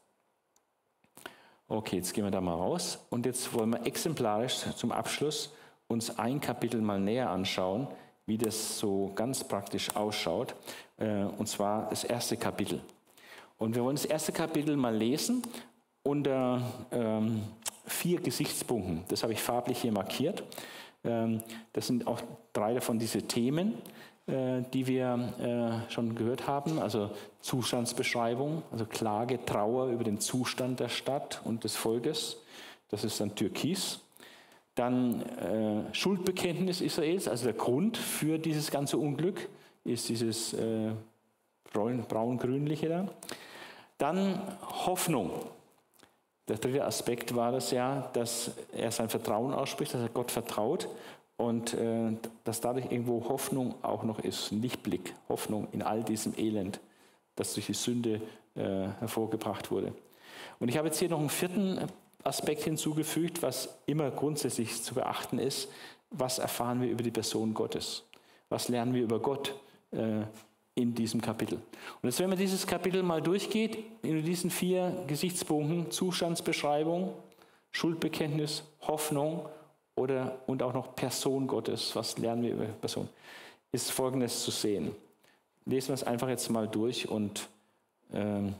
Okay, jetzt gehen wir da mal raus und jetzt wollen wir exemplarisch zum Abschluss uns ein Kapitel mal näher anschauen, wie das so ganz praktisch ausschaut. Äh, und zwar das erste Kapitel. Und wir wollen das erste Kapitel mal lesen unter ähm, vier Gesichtspunkten. Das habe ich farblich hier markiert. Ähm, das sind auch drei davon diese Themen, äh, die wir äh, schon gehört haben. Also Zustandsbeschreibung, also Klage, Trauer über den Zustand der Stadt und des Volkes. Das ist dann Türkis. Dann äh, Schuldbekenntnis Israels, also der Grund für dieses ganze Unglück ist dieses äh, braun-grünliche da. Dann Hoffnung. Der dritte Aspekt war das ja, dass er sein Vertrauen ausspricht, dass er Gott vertraut und äh, dass dadurch irgendwo Hoffnung auch noch ist, Lichtblick, Hoffnung in all diesem Elend, das durch die Sünde äh, hervorgebracht wurde. Und ich habe jetzt hier noch einen vierten Aspekt hinzugefügt, was immer grundsätzlich zu beachten ist. Was erfahren wir über die Person Gottes? Was lernen wir über Gott äh, in diesem Kapitel? Und jetzt, wenn man dieses Kapitel mal durchgeht, in diesen vier Gesichtspunkten, Zustandsbeschreibung, Schuldbekenntnis, Hoffnung oder, und auch noch Person Gottes, was lernen wir über Person, ist Folgendes zu sehen. Lesen wir es einfach jetzt mal durch und äh,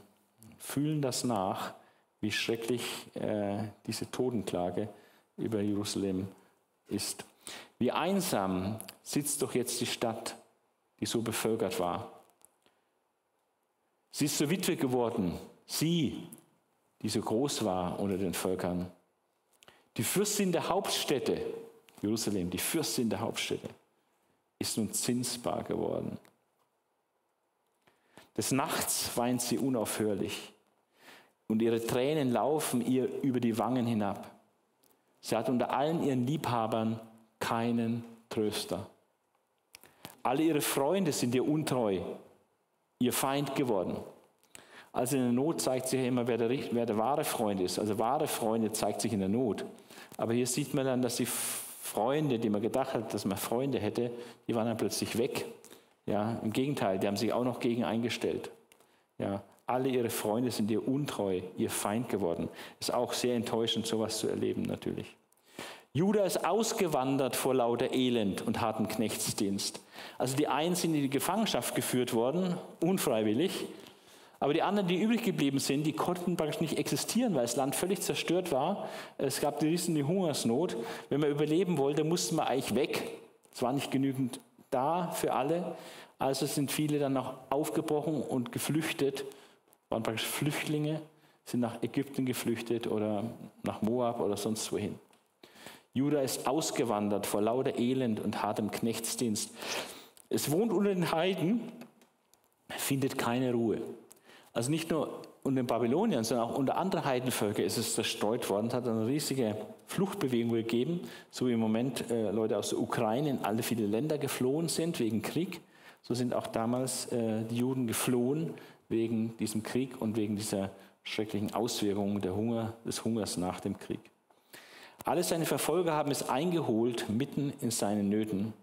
fühlen das nach wie schrecklich äh, diese Totenklage über Jerusalem ist. Wie einsam sitzt doch jetzt die Stadt, die so bevölkert war. Sie ist zur Witwe geworden, sie, die so groß war unter den Völkern. Die Fürstin der Hauptstädte, Jerusalem, die Fürstin der Hauptstädte, ist nun zinsbar geworden. Des Nachts weint sie unaufhörlich und ihre Tränen laufen ihr über die Wangen hinab. Sie hat unter allen ihren Liebhabern keinen Tröster. Alle ihre Freunde sind ihr untreu, ihr Feind geworden. Also in der Not zeigt sich ja immer, wer der, wer der wahre Freund ist. Also wahre Freunde zeigt sich in der Not. Aber hier sieht man dann, dass die Freunde, die man gedacht hat, dass man Freunde hätte, die waren dann plötzlich weg. Ja, Im Gegenteil, die haben sich auch noch gegen eingestellt. Ja, alle ihre Freunde sind ihr untreu, ihr Feind geworden. Ist auch sehr enttäuschend, sowas zu erleben natürlich. Judah ist ausgewandert vor lauter Elend und harten Knechtsdienst. Also die einen sind in die Gefangenschaft geführt worden, unfreiwillig. Aber die anderen, die übrig geblieben sind, die konnten praktisch nicht existieren, weil das Land völlig zerstört war. Es gab die riesige Hungersnot. Wenn man überleben wollte, musste man eigentlich weg. Es war nicht genügend da für alle. Also sind viele dann noch aufgebrochen und geflüchtet waren praktisch Flüchtlinge, sind nach Ägypten geflüchtet oder nach Moab oder sonst wohin. Judah ist ausgewandert vor lauter Elend und hartem Knechtsdienst. Es wohnt unter den Heiden, findet keine Ruhe. Also nicht nur unter den Babyloniern, sondern auch unter anderen Heidenvölkern ist es zerstreut worden. Es hat eine riesige Fluchtbewegung gegeben, so wie im Moment äh, Leute aus der Ukraine in alle viele Länder geflohen sind wegen Krieg. So sind auch damals äh, die Juden geflohen wegen diesem Krieg und wegen dieser schrecklichen Auswirkungen der Hunger, des Hungers nach dem Krieg. Alle seine Verfolger haben es eingeholt mitten in seinen Nöten.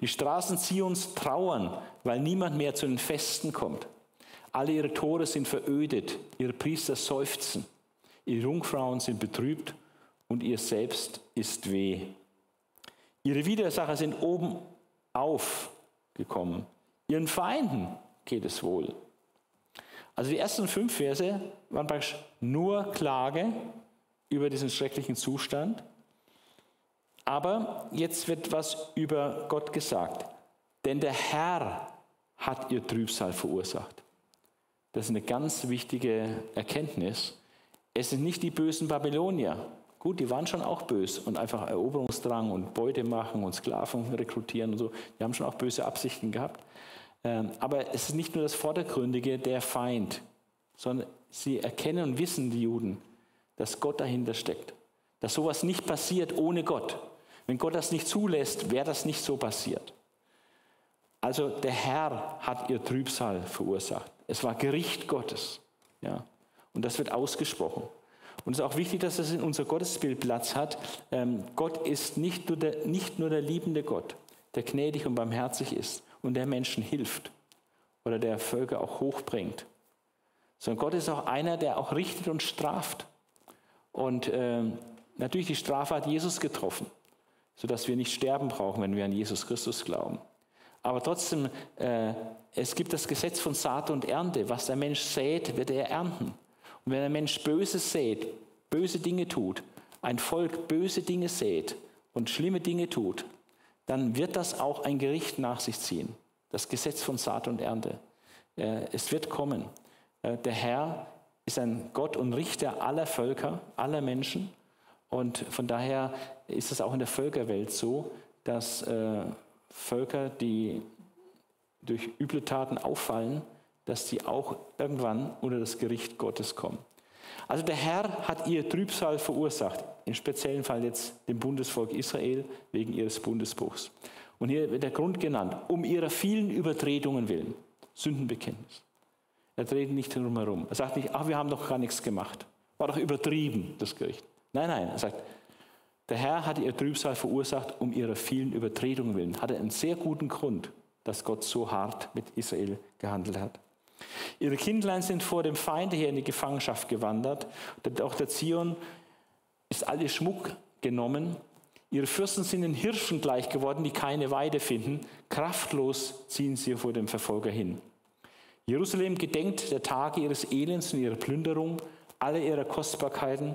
Die Straßen Zions trauern, weil niemand mehr zu den Festen kommt. Alle ihre Tore sind verödet, ihre Priester seufzen, ihre Jungfrauen sind betrübt und ihr selbst ist weh. Ihre Widersacher sind oben aufgekommen. Ihren Feinden geht es wohl. Also die ersten fünf Verse waren praktisch nur Klage über diesen schrecklichen Zustand. Aber jetzt wird was über Gott gesagt. Denn der Herr hat ihr Trübsal verursacht. Das ist eine ganz wichtige Erkenntnis. Es sind nicht die bösen Babylonier. Gut, die waren schon auch böse und einfach Eroberungsdrang und Beute machen und Sklaven rekrutieren und so. Die haben schon auch böse Absichten gehabt. Ähm, aber es ist nicht nur das Vordergründige, der Feind, sondern sie erkennen und wissen, die Juden, dass Gott dahinter steckt. Dass sowas nicht passiert ohne Gott. Wenn Gott das nicht zulässt, wäre das nicht so passiert. Also der Herr hat ihr Trübsal verursacht. Es war Gericht Gottes. Ja. Und das wird ausgesprochen. Und es ist auch wichtig, dass das in unser Gottesbild Platz hat. Ähm, Gott ist nicht nur, der, nicht nur der liebende Gott, der gnädig und barmherzig ist und der Menschen hilft oder der Völker auch hochbringt. Sondern Gott ist auch einer, der auch richtet und straft. Und äh, natürlich die Strafe hat Jesus getroffen, sodass wir nicht sterben brauchen, wenn wir an Jesus Christus glauben. Aber trotzdem, äh, es gibt das Gesetz von Saat und Ernte. Was der Mensch sät, wird er ernten. Und wenn der Mensch Böses sät, böse Dinge tut, ein Volk böse Dinge sät und schlimme Dinge tut, dann wird das auch ein Gericht nach sich ziehen. Das Gesetz von Saat und Ernte. Äh, es wird kommen. Äh, der Herr ist ein Gott und Richter aller Völker, aller Menschen. Und von daher ist es auch in der Völkerwelt so, dass äh, Völker, die durch üble Taten auffallen, dass sie auch irgendwann unter das Gericht Gottes kommen. Also der Herr hat ihr Trübsal verursacht, im speziellen Fall jetzt dem Bundesvolk Israel wegen ihres Bundesbruchs. Und hier wird der Grund genannt, um ihrer vielen Übertretungen willen. Sündenbekenntnis. Er dreht nicht drumherum. Er sagt nicht, ach, wir haben doch gar nichts gemacht. War doch übertrieben, das Gericht. Nein, nein, er sagt, der Herr hat ihr Trübsal verursacht um ihrer vielen Übertretungen willen. Hatte einen sehr guten Grund, dass Gott so hart mit Israel gehandelt hat. Ihre Kindlein sind vor dem Feinde her in die Gefangenschaft gewandert. Auch der Zion ist all ihr Schmuck genommen. Ihre Fürsten sind den Hirschen gleich geworden, die keine Weide finden. Kraftlos ziehen sie vor dem Verfolger hin. Jerusalem gedenkt der Tage ihres Elends und ihrer Plünderung, alle ihrer Kostbarkeiten,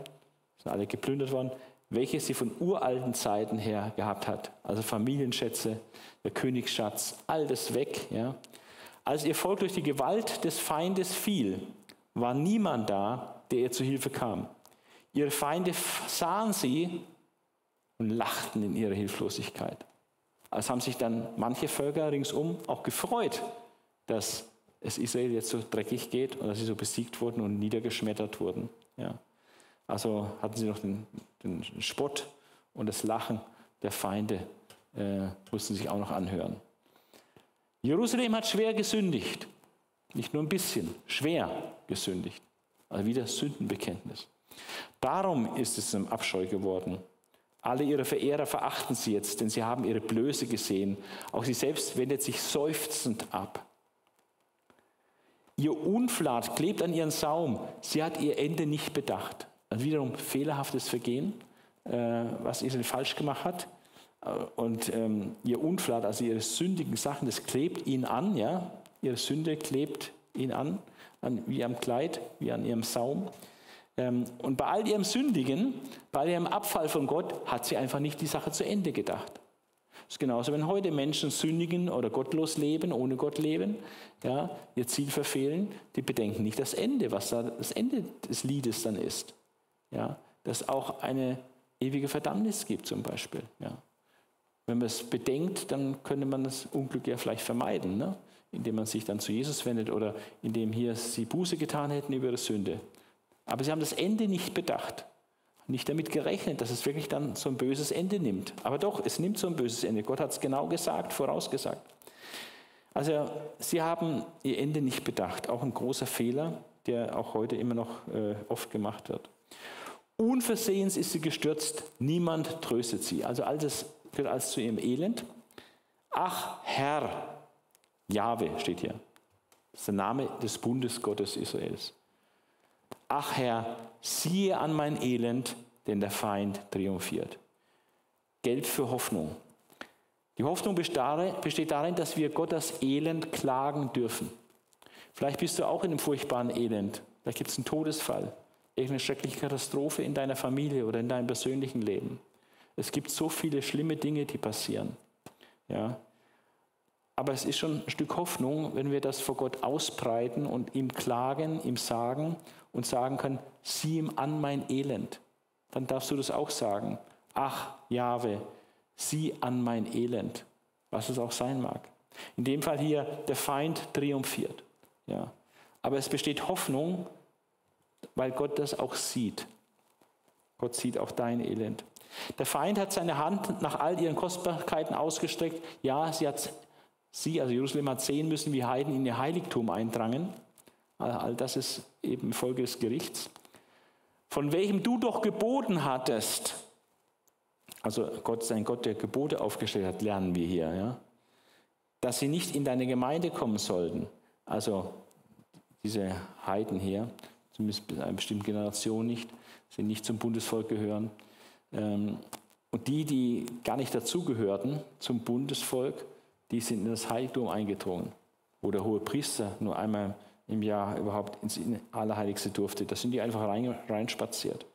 sind alle geplündert worden, welche sie von uralten Zeiten her gehabt hat. Also Familienschätze, der Königsschatz, all das weg. Ja. Als ihr Volk durch die Gewalt des Feindes fiel, war niemand da, der ihr zu Hilfe kam. Ihre Feinde sahen sie und lachten in ihrer Hilflosigkeit. Also haben sich dann manche Völker ringsum auch gefreut, dass es Israel jetzt so dreckig geht und dass sie so besiegt wurden und niedergeschmettert wurden. Ja. Also hatten sie noch den, den, Spott und das Lachen der Feinde, äh, mussten sich auch noch anhören. Jerusalem hat schwer gesündigt. Nicht nur ein bisschen, schwer gesündigt. Also wieder Sündenbekenntnis. Darum ist es zum Abscheu geworden. Alle ihre Verehrer verachten sie jetzt, denn sie haben ihre Blöße gesehen. Auch sie selbst wendet sich seufzend ab. Ihr Unflat klebt an ihren Saum. Sie hat ihr Ende nicht bedacht. Also wiederum fehlerhaftes Vergehen, äh, was Israel falsch gemacht hat. Äh, und ähm, ihr Unflat, also ihre sündigen Sachen, das klebt ihn an. Ja? Ihre Sünde klebt ihn an, an wie am Kleid, wie an ihrem Saum. Ähm, und bei all ihrem Sündigen, bei all ihrem Abfall von Gott, hat sie einfach nicht die Sache zu Ende gedacht. Das ist genauso, wenn heute Menschen sündigen oder gottlos leben, ohne Gott leben, ja, ihr Ziel verfehlen, die bedenken nicht das Ende, was da das Ende des Liedes dann ist. Ja, dass auch eine ewige Verdammnis gibt zum Beispiel. Ja. Wenn man es bedenkt, dann könnte man das Unglück ja vielleicht vermeiden, ne? indem man sich dann zu Jesus wendet oder indem hier sie Buße getan hätten über ihre Sünde. Aber sie haben das Ende nicht bedacht nicht damit gerechnet, dass es wirklich dann so ein böses Ende nimmt. Aber doch, es nimmt so ein böses Ende. Gott hat es genau gesagt, vorausgesagt. Also sie haben ihr Ende nicht bedacht. Auch ein großer Fehler, der auch heute immer noch äh, oft gemacht wird. Unversehens ist sie gestürzt, niemand tröstet sie. Also alles gehört alles zu ihrem Elend. Ach Herr, Jahwe steht hier. Das ist der Name des Bundesgottes Israels. Ach Herr, siehe an mein Elend, denn der Feind triumphiert. Geld für Hoffnung. Die Hoffnung besteht darin, dass wir Gott das Elend klagen dürfen. Vielleicht bist du auch in einem furchtbaren Elend. Vielleicht gibt es einen Todesfall, irgendeine schreckliche Katastrophe in deiner Familie oder in deinem persönlichen Leben. Es gibt so viele schlimme Dinge, die passieren. Ja. Aber es ist schon ein Stück Hoffnung, wenn wir das vor Gott ausbreiten und ihm klagen, ihm sagen und sagen können, sieh ihm an mein Elend. Dann darfst du das auch sagen. Ach, Jahwe, sieh an mein Elend, was es auch sein mag. In dem Fall hier, der Feind triumphiert. Ja. Aber es besteht Hoffnung, weil Gott das auch sieht. Gott sieht auch dein Elend. Der Feind hat seine Hand nach all ihren Kostbarkeiten ausgestreckt. Ja, sie hat sie, also Jerusalem hat sehen müssen, wie Heiden in ihr Heiligtum eindrangen. All das ist eben Folge des Gerichts. Von welchem du doch geboten hattest. Also Gott ist ein Gott, der Gebote aufgestellt hat, lernen wir hier. Ja? Dass sie nicht in deine Gemeinde kommen sollten. Also diese Heiden hier, zumindest einer bestimmten Generation nicht, sie nicht zum Bundesvolk gehören. Ähm, und die, die gar nicht dazugehörten zum Bundesvolk, die sind in das Heiligtum eingedrungen, wo der hohe Priester nur einmal im Jahr überhaupt ins Allerheiligste durfte. Da sind die einfach reinspaziert.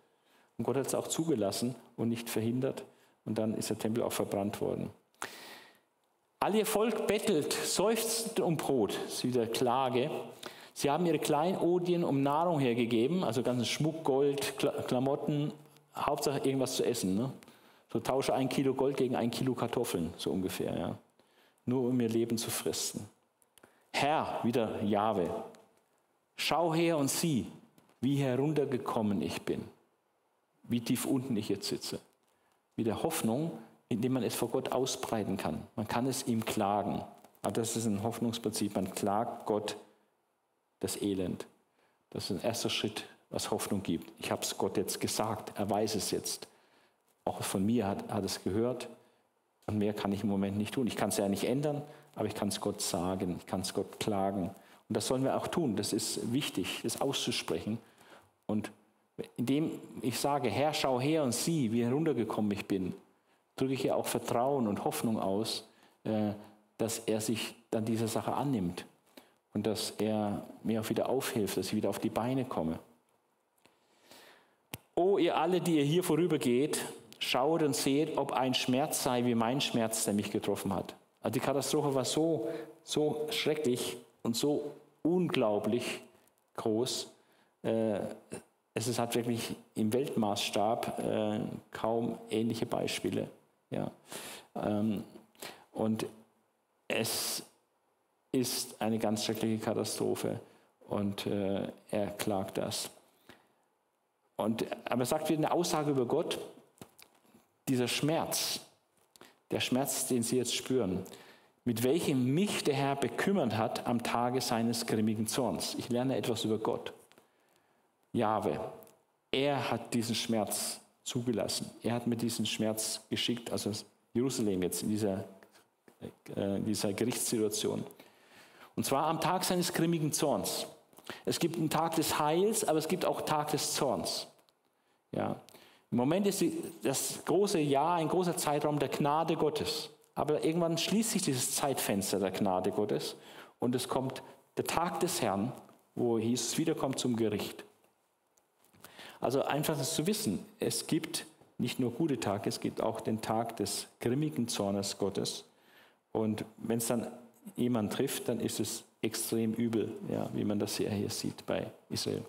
Und Gott hat es auch zugelassen und nicht verhindert. Und dann ist der Tempel auch verbrannt worden. All ihr Volk bettelt, seufzt um Brot. Ist wieder Klage. Sie haben ihre Kleinodien um Nahrung hergegeben, also ganzen Schmuck, Gold, Klamotten, Hauptsache irgendwas zu essen. Ne? So tausche ein Kilo Gold gegen ein Kilo Kartoffeln, so ungefähr. Ja? Nur um ihr Leben zu fristen. Herr, wieder Jahwe, schau her und sieh, wie heruntergekommen ich bin, wie tief unten ich jetzt sitze. Mit der Hoffnung, indem man es vor Gott ausbreiten kann. Man kann es ihm klagen. Aber das ist ein Hoffnungsprinzip. Man klagt Gott das Elend. Das ist ein erster Schritt, was Hoffnung gibt. Ich habe es Gott jetzt gesagt. Er weiß es jetzt. Auch von mir hat, er es gehört. Und mehr kann ich im Moment nicht tun. Ich kann es ja nicht ändern, aber ich kann es Gott sagen. Ich kann es Gott klagen. Und das sollen wir auch tun. Das ist wichtig, das auszusprechen. Und indem ich sage, Herr, schau her und sieh, wie heruntergekommen ich bin, drücke ich ja auch Vertrauen und Hoffnung aus, äh, dass er sich dann dieser Sache annimmt und dass er mir auch wieder aufhilft, dass ich wieder auf die Beine komme. O ihr alle, die ihr hier vorübergeht, schaut und seht, ob ein Schmerz sei wie mein Schmerz, der mich getroffen hat. Also die Katastrophe war so, so schrecklich und so unglaublich groß. Äh, es halt wirklich im Weltmaßstab äh, kaum ähnliche Beispiele. Ähm, und es ist eine ganz schreckliche Katastrophe und äh, er klagt das. Und, aber er sagt wieder eine Aussage über Gott, dieser Schmerz, der Schmerz, den Sie jetzt spüren, mit welchem mich der Herr bekümmert hat am Tage seines grimmigen Zorns. Ich lerne etwas über Gott. Jahwe, er hat diesen Schmerz zugelassen. Er hat mir diesen Schmerz geschickt, also Jerusalem jetzt in dieser, äh, dieser Gerichtssituation. Und zwar am Tag seines grimmigen Zorns. Es gibt einen Tag des Heils, aber es gibt auch einen Tag des Zorns. Ja. Im Moment ist das große Jahr ein großer Zeitraum der Gnade Gottes. Aber irgendwann schließt sich dieses Zeitfenster der Gnade Gottes und es kommt der Tag des Herrn, wo Jesus wiederkommt zum Gericht. Also einfach das zu wissen, es gibt nicht nur gute Tage, es gibt auch den Tag des grimmigen Zornes Gottes. Und wenn es dann jemand trifft, dann ist es extrem übel, ja, wie man das hier, hier sieht bei Israel.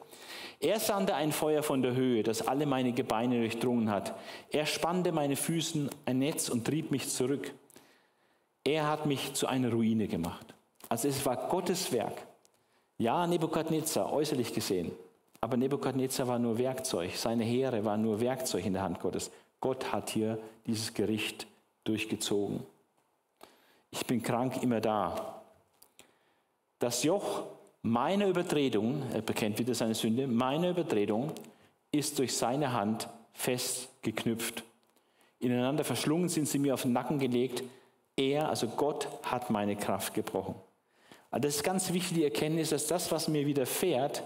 Er sandte ein Feuer von der Höhe, das alle meine Gebeine durchdrungen hat. Er spannte meine Füßen ein Netz und trieb mich zurück. Er hat mich zu einer Ruine gemacht. Also es war Gottes Werk. Ja, Nebukadnezar, äußerlich gesehen, aber Nebukadnezar war nur Werkzeug, seine Heere waren nur Werkzeug in der Hand Gottes. Gott hat hier dieses Gericht durchgezogen. Ich bin krank immer da. Das Joch meiner Übertretung, er bekennt wieder seine Sünde, meine Übertretung ist durch seine Hand fest geknüpft. Ineinander verschlungen sind sie mir auf den Nacken gelegt. Er, also Gott, hat meine Kraft gebrochen. Also das ist ganz wichtig, die Erkenntnis, dass das, was mir widerfährt,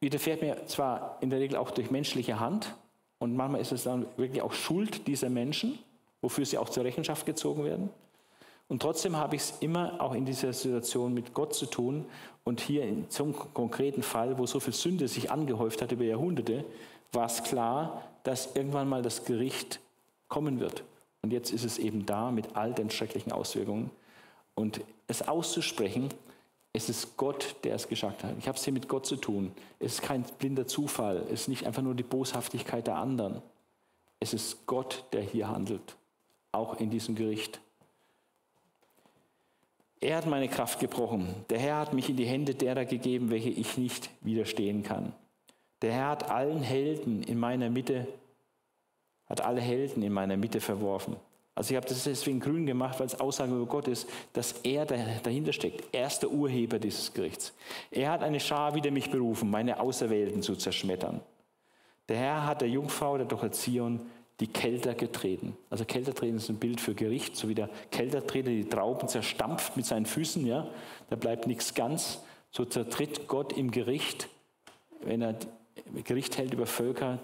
widerfährt mir zwar in der Regel auch durch menschliche Hand und manchmal ist es dann wirklich auch Schuld dieser Menschen, wofür sie auch zur Rechenschaft gezogen werden. Und trotzdem habe ich es immer auch in dieser Situation mit Gott zu tun. Und hier in einem konkreten Fall, wo so viel Sünde sich angehäuft hat über Jahrhunderte, war es klar, dass irgendwann mal das Gericht kommen wird. Und jetzt ist es eben da mit all den schrecklichen Auswirkungen. Und es auszusprechen, es ist Gott, der es geschafft hat. Ich habe es hier mit Gott zu tun. Es ist kein blinder Zufall. Es ist nicht einfach nur die Boshaftigkeit der anderen. Es ist Gott, der hier handelt, auch in diesem Gericht. Er hat meine Kraft gebrochen. Der Herr hat mich in die Hände derer gegeben, welche ich nicht widerstehen kann. Der Herr hat allen Helden in meiner Mitte, hat alle Helden in meiner Mitte verworfen. Also ich habe das deswegen grün gemacht, weil es Aussage über Gott ist, dass er dahinter steckt. Er ist der Urheber dieses Gerichts. Er hat eine Schar wider mich berufen, meine Auserwählten zu zerschmettern. Der Herr hat der Jungfrau, der Tochter Zion, die Kelter getreten. Also Kelter treten ist ein Bild für Gericht, so wie der Keltertreter die Trauben zerstampft mit seinen Füßen, ja, da bleibt nichts ganz, so zertritt Gott im Gericht, wenn er Gericht hält über Völker,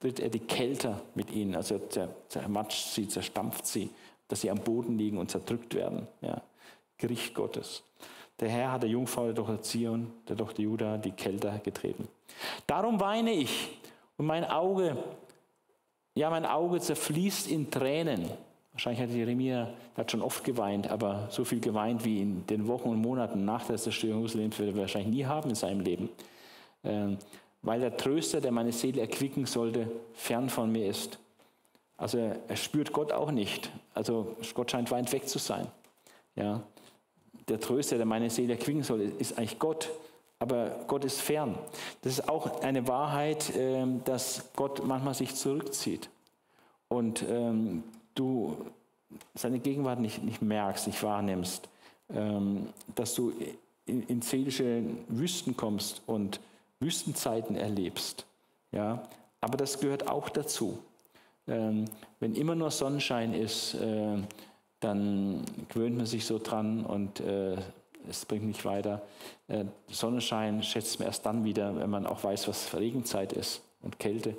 tritt er die Kälter mit ihnen, also zermatscht sie, zerstampft sie, dass sie am Boden liegen und zerdrückt werden. Ja. Gericht Gottes. Der Herr hat der Jungfrau der Tochter Zion, der Tochter Juda, die Kälter getreten. Darum weine ich und mein Auge, ja, mein Auge zerfließt in Tränen. Wahrscheinlich hat Jeremia hat schon oft geweint, aber so viel geweint wie in den Wochen und Monaten nach der Zerstörung Jerusalems wird er wahrscheinlich nie haben in seinem Leben. Ähm, weil der Tröster, der meine Seele erquicken sollte, fern von mir ist. Also er spürt Gott auch nicht. Also Gott scheint weit weg zu sein. Ja, der Tröster, der meine Seele erquicken soll, ist eigentlich Gott. Aber Gott ist fern. Das ist auch eine Wahrheit, ähm, dass Gott manchmal sich zurückzieht. Und ähm, du seine Gegenwart nicht, nicht merkst, nicht wahrnimmst. Ähm, dass du in, in seelische Wüsten kommst und Wüstenzeiten erlebst. Ja? Aber das gehört auch dazu. Wenn immer nur Sonnenschein ist, äh, dann gewöhnt man sich so dran und äh, es bringt nicht weiter. Äh, Sonnenschein schätzt man erst dann wieder, wenn man auch weiß, was Regenzeit ist und Kälte.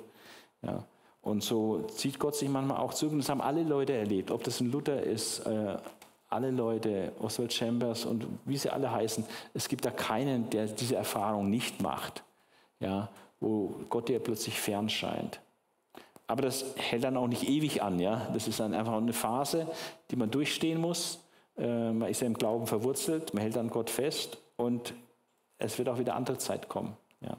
Ja. Und so zieht Gott sich manchmal auch zurück. Und das haben alle Leute erlebt, ob das ein Luther ist, äh, alle Leute, Oswald Chambers und wie sie alle heißen. Es gibt da keinen, der diese Erfahrung nicht macht ja, wo Gott dir plötzlich fern scheint. Aber das hält dann auch nicht ewig an. Ja? Das ist dann einfach eine Phase, die man durchstehen muss. Äh, man ist ja im Glauben verwurzelt, man hält an Gott fest und es wird auch wieder andere Zeit kommen. Ja.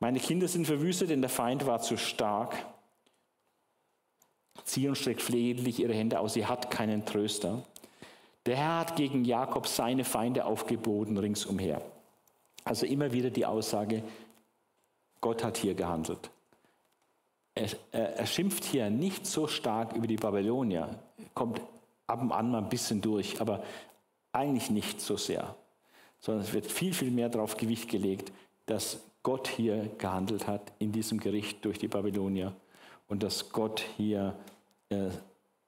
Meine Kinder sind verwüstet, denn der Feind war zu stark. Zion streckt flehentlich ihre Hände aus, sie hat keinen Tröster. Der Herr hat gegen Jakob seine Feinde aufgeboten ringsumher. Also immer wieder die Aussage, Gott hat hier gehandelt. Er, er, er, schimpft hier nicht so stark über die Babylonier, kommt ab und an mal ein bisschen durch, aber eigentlich nicht so sehr, sondern es wird viel, viel mehr darauf Gewicht gelegt, dass Gott hier gehandelt hat in diesem Gericht durch die Babylonier und dass Gott hier äh,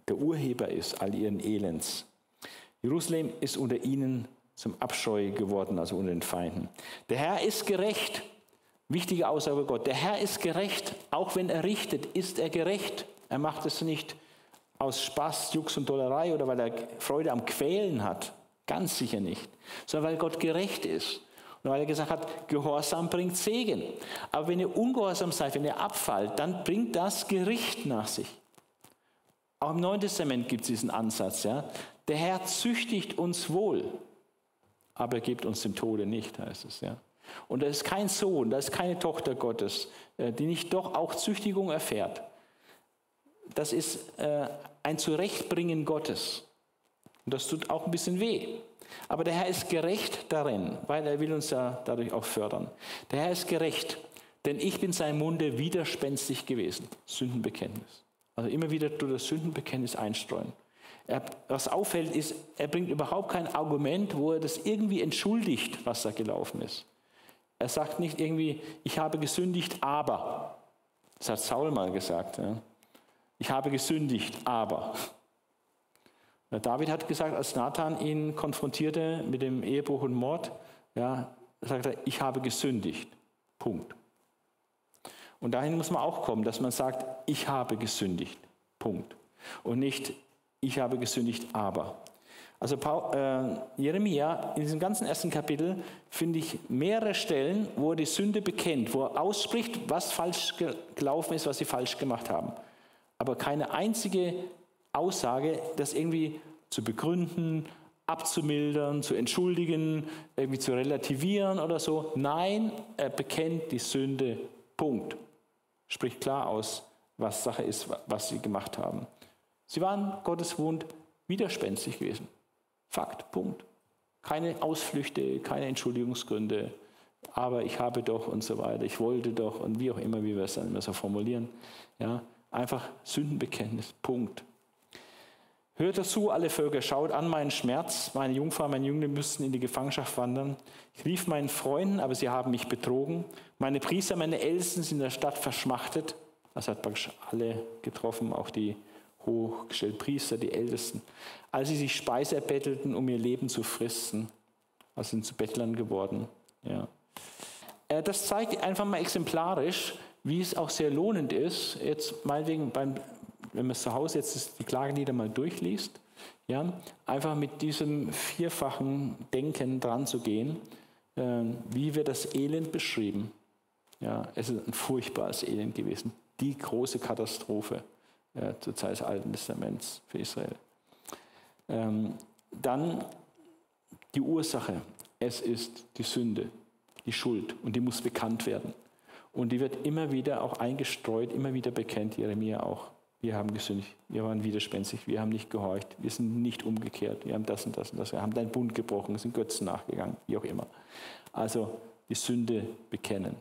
der Urheber ist all ihren Elends. Jerusalem ist unter ihnen zum Abscheu geworden, also unter den Feinden. Der Herr ist gerecht. Wichtige Aussage Gott. Der Herr ist gerecht. Auch wenn er richtet, ist er gerecht. Er macht es nicht aus Spaß, Jux und Dollerei oder weil er Freude am Quälen hat. Ganz sicher nicht. Sondern weil Gott gerecht ist. Und weil er gesagt hat, Gehorsam bringt Segen. Aber wenn ihr ungehorsam seid, wenn ihr abfallt, dann bringt das Gericht nach sich. Auch im Neuen Testament gibt es diesen Ansatz. Ja? Der Herr züchtigt uns wohl aber er gibt uns dem Tode nicht, heißt es. Ja. Und da ist kein Sohn, da ist keine Tochter Gottes, äh, die nicht doch auch Züchtigung erfährt. Das ist äh, ein Zurechtbringen Gottes. Und das tut auch ein bisschen weh. Aber der Herr ist gerecht darin, weil er will uns ja dadurch auch fördern. Der Herr ist gerecht, denn ich bin seinem Munde widerspenstig gewesen. Sündenbekenntnis. Also immer wieder durch das Sündenbekenntnis einstreuen. Er, was auffällt, ist, er bringt überhaupt kein Argument, wo er das irgendwie entschuldigt, was da gelaufen ist. Er sagt nicht irgendwie, ich habe gesündigt, aber. Das hat Saul mal gesagt. Ja. Ich habe gesündigt, aber. David hat gesagt, als Nathan ihn konfrontierte mit dem Ehebruch und Mord, ja, sagt er, ich habe gesündigt. Punkt. Und dahin muss man auch kommen, dass man sagt, ich habe gesündigt. Punkt. Und nicht, ich habe gesündigt, aber. Also Paul, äh, Jeremia, in diesem ganzen ersten Kapitel finde ich mehrere Stellen, wo er die Sünde bekennt, wo er ausspricht, was falsch gelaufen ist, was sie falsch gemacht haben. Aber keine einzige Aussage, das irgendwie zu begründen, abzumildern, zu entschuldigen, irgendwie zu relativieren oder so. Nein, er bekennt die Sünde. Punkt. Spricht klar aus, was Sache ist, was sie gemacht haben. Sie waren Gottes Wund widerspenstig gewesen. Fakt, Punkt. Keine Ausflüchte, keine Entschuldigungsgründe. Aber ich habe doch und so weiter, ich wollte doch und wie auch immer, wie wir es dann immer so formulieren. Ja, einfach Sündenbekenntnis, Punkt. Hört dazu, alle Völker, schaut an meinen Schmerz. Meine Jungfrau, meine Jünglinge müssten in die Gefangenschaft wandern. Ich rief meinen Freunden, aber sie haben mich betrogen. Meine Priester, meine Ältesten sind in der Stadt verschmachtet. Das hat praktisch alle getroffen, auch die hochgestellt, Priester, die Ältesten, als sie sich Speise erbettelten, um ihr Leben zu fristen. also sind zu Bettlern geworden. Ja. Äh, das zeigt einfach mal exemplarisch, wie es auch sehr lohnend ist, jetzt meinetwegen, beim, wenn man zu Hause jetzt die Klagelieder mal durchliest, ja, einfach mit diesem vierfachen Denken dran zu gehen, äh, wie wird das Elend beschrieben. Ja, es ist ein furchtbares Elend gewesen, die große Katastrophe äh, zur Zeit des Alten Testaments für Israel. Ähm, dann die Ursache, es ist die Sünde, die Schuld und die muss bekannt werden. Und die wird immer wieder auch eingestreut, immer wieder bekennt, Jeremia auch. Wir haben gesündigt, wir waren widerspenstig, wir haben nicht gehorcht, wir sind nicht umgekehrt, wir haben das und das und das, wir haben deinen Bund gebrochen, sind Götzen nachgegangen, wie auch immer. Also die Sünde bekennen.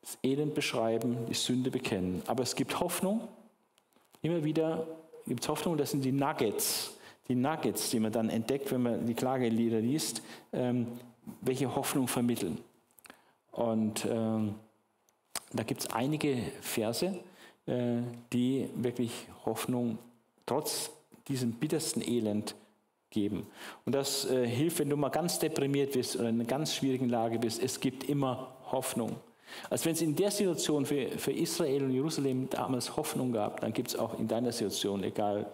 Das Elend beschreiben, die Sünde bekennen. Aber es gibt Hoffnung. Immer wieder gibt es Hoffnung, das sind die Nuggets, die Nuggets, die man dann entdeckt, wenn man die Klagelieder liest, ähm, welche Hoffnung vermitteln. Und ähm, da gibt es einige Verse, äh, die wirklich Hoffnung trotz diesem bittersten Elend geben. Und das äh, hilft, wenn du mal ganz deprimiert bist oder in einer ganz schwierigen Lage bist. Es gibt immer Hoffnung. Also wenn es in der Situation für, für Israel und Jerusalem damals Hoffnung gab, dann gibt es auch in deiner Situation, egal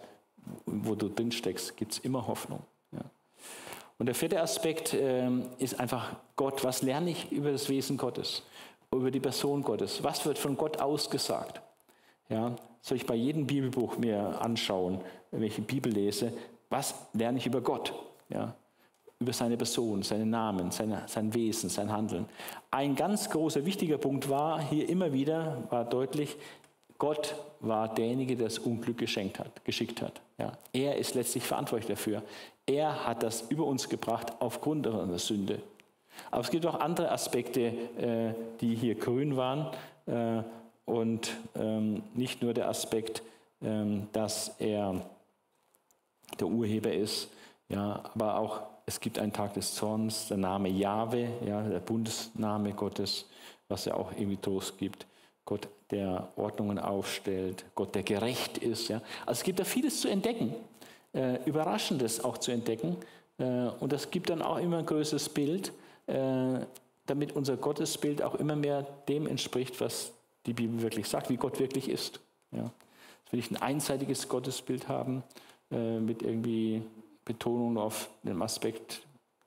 wo du drin steckst, gibt es immer Hoffnung. Ja. Und der vierte Aspekt äh, ist einfach Gott. Was lerne ich über das Wesen Gottes, über die Person Gottes? Was wird von Gott ausgesagt? Ja, soll ich bei jedem Bibelbuch mir anschauen, wenn ich die Bibel lese, was lerne ich über Gott? Ja, über seine Person, seinen Namen, seine, sein Wesen, sein Handeln. Ein ganz großer, wichtiger Punkt war hier immer wieder, war deutlich, Gott war derjenige, der das Unglück geschenkt hat, geschickt hat. Ja, er ist letztlich verantwortlich dafür. Er hat das über uns gebracht aufgrund unserer Sünde. Aber es gibt auch andere Aspekte, äh, die hier grün waren. Äh, und ähm, nicht nur der Aspekt, ähm, dass er der Urheber ist, ja, aber auch es gibt einen Tag des Zorns, der Name Jahwe, ja, der Bundesname Gottes, was ja auch irgendwie Trost gibt. Gott, der Ordnungen aufstellt, Gott, der gerecht ist. Ja. Also es gibt da vieles zu entdecken, äh, Überraschendes auch zu entdecken. Äh, und das gibt dann auch immer ein größeres Bild, damit unser Gottesbild auch immer mehr dem entspricht, was die Bibel wirklich sagt, wie Gott wirklich ist. Ja. Dass wir nicht ein einseitiges Gottesbild haben äh, mit irgendwie Betonung auf dem Aspekt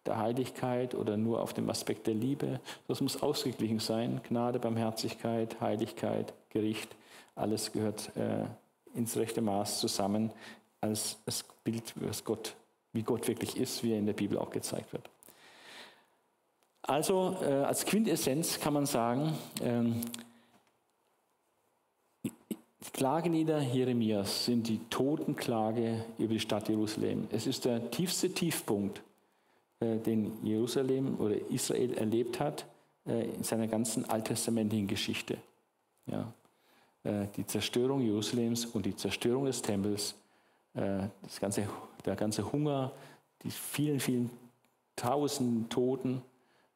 der Heiligkeit oder nur auf dem Aspekt der Liebe. Das muss ausgeglichen sein. Gnade, Barmherzigkeit, Heiligkeit, Gericht, alles gehört äh, ins rechte Maß zusammen als das Bild, was Gott, wie Gott wirklich ist, wie er in der Bibel auch gezeigt wird. Also äh, als Quintessenz kann man sagen, ähm, Klagelieder Jeremias sind die Totenklage über die Stadt Jerusalem. Es ist der tiefste Tiefpunkt, äh, den Jerusalem oder Israel erlebt hat äh, in seiner ganzen alttestamentlichen Geschichte. Ja. Äh, die Zerstörung Jerusalems und die Zerstörung des Tempels, das ganze, der ganze Hunger, die vielen, vielen tausenden Toten,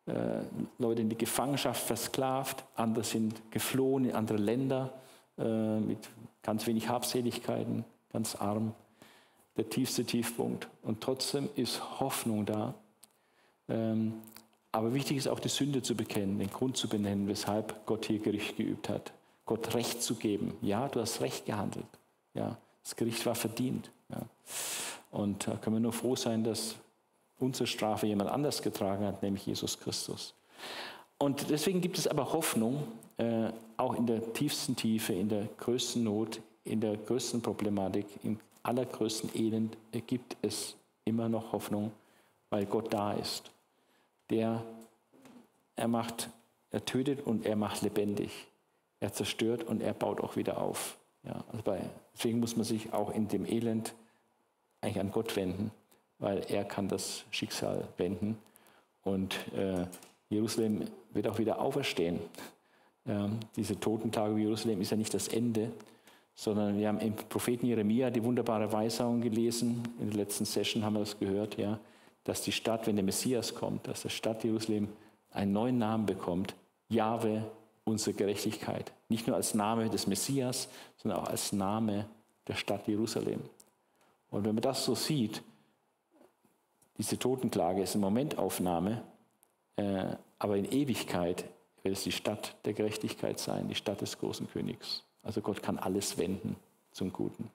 Leute in die Gefangenschaft versklavt, andere sind geflohen in andere Länder äh, mit ganz wenig Habseligkeiten, ganz arm, der tiefste Tiefpunkt. Und trotzdem ist Hoffnung da. Ähm, aber wichtig ist auch die Sünde zu bekennen, den Grund zu benennen, weshalb Gott hier Gericht geübt hat. Gott Recht zu geben. Ja, du hast Recht gehandelt. Ja, das Gericht war verdient. Ja. Und da können wir nur froh sein, dass unsere Strafe jemand anders getragen hat, nämlich Jesus Christus. Und deswegen gibt es aber Hoffnung, äh, auch in der tiefsten Tiefe, in der größten Not, in der größten Problematik, im allergrößten Elend gibt es immer noch Hoffnung, weil Gott da ist. Der, er macht, er tötet und er macht lebendig. Er zerstört und er baut auch wieder auf. Ja, also bei, deswegen muss man sich auch in dem Elend eigentlich an Gott wenden, weil er kann das Schicksal wenden. Und äh, Jerusalem wird auch wieder auferstehen. Ähm, diese Totentage Jerusalem ist ja nicht das Ende, sondern wir haben im Propheten Jeremia die wunderbare Weisung gelesen. In der letzten Session haben wir das gehört, ja, dass die Stadt, wenn der Messias kommt, dass die Stadt Jerusalem einen neuen Namen bekommt. Jahwe, unsere Gerechtigkeit. Nicht nur als Name des Messias, sondern auch als Name der Stadt Jerusalem. Und wenn man das so sieht, Diese Totenklage ist eine Momentaufnahme, äh, aber in Ewigkeit wird es die Stadt der Gerechtigkeit sein, die Stadt des großen Königs. Also Gott kann alles wenden zum Guten.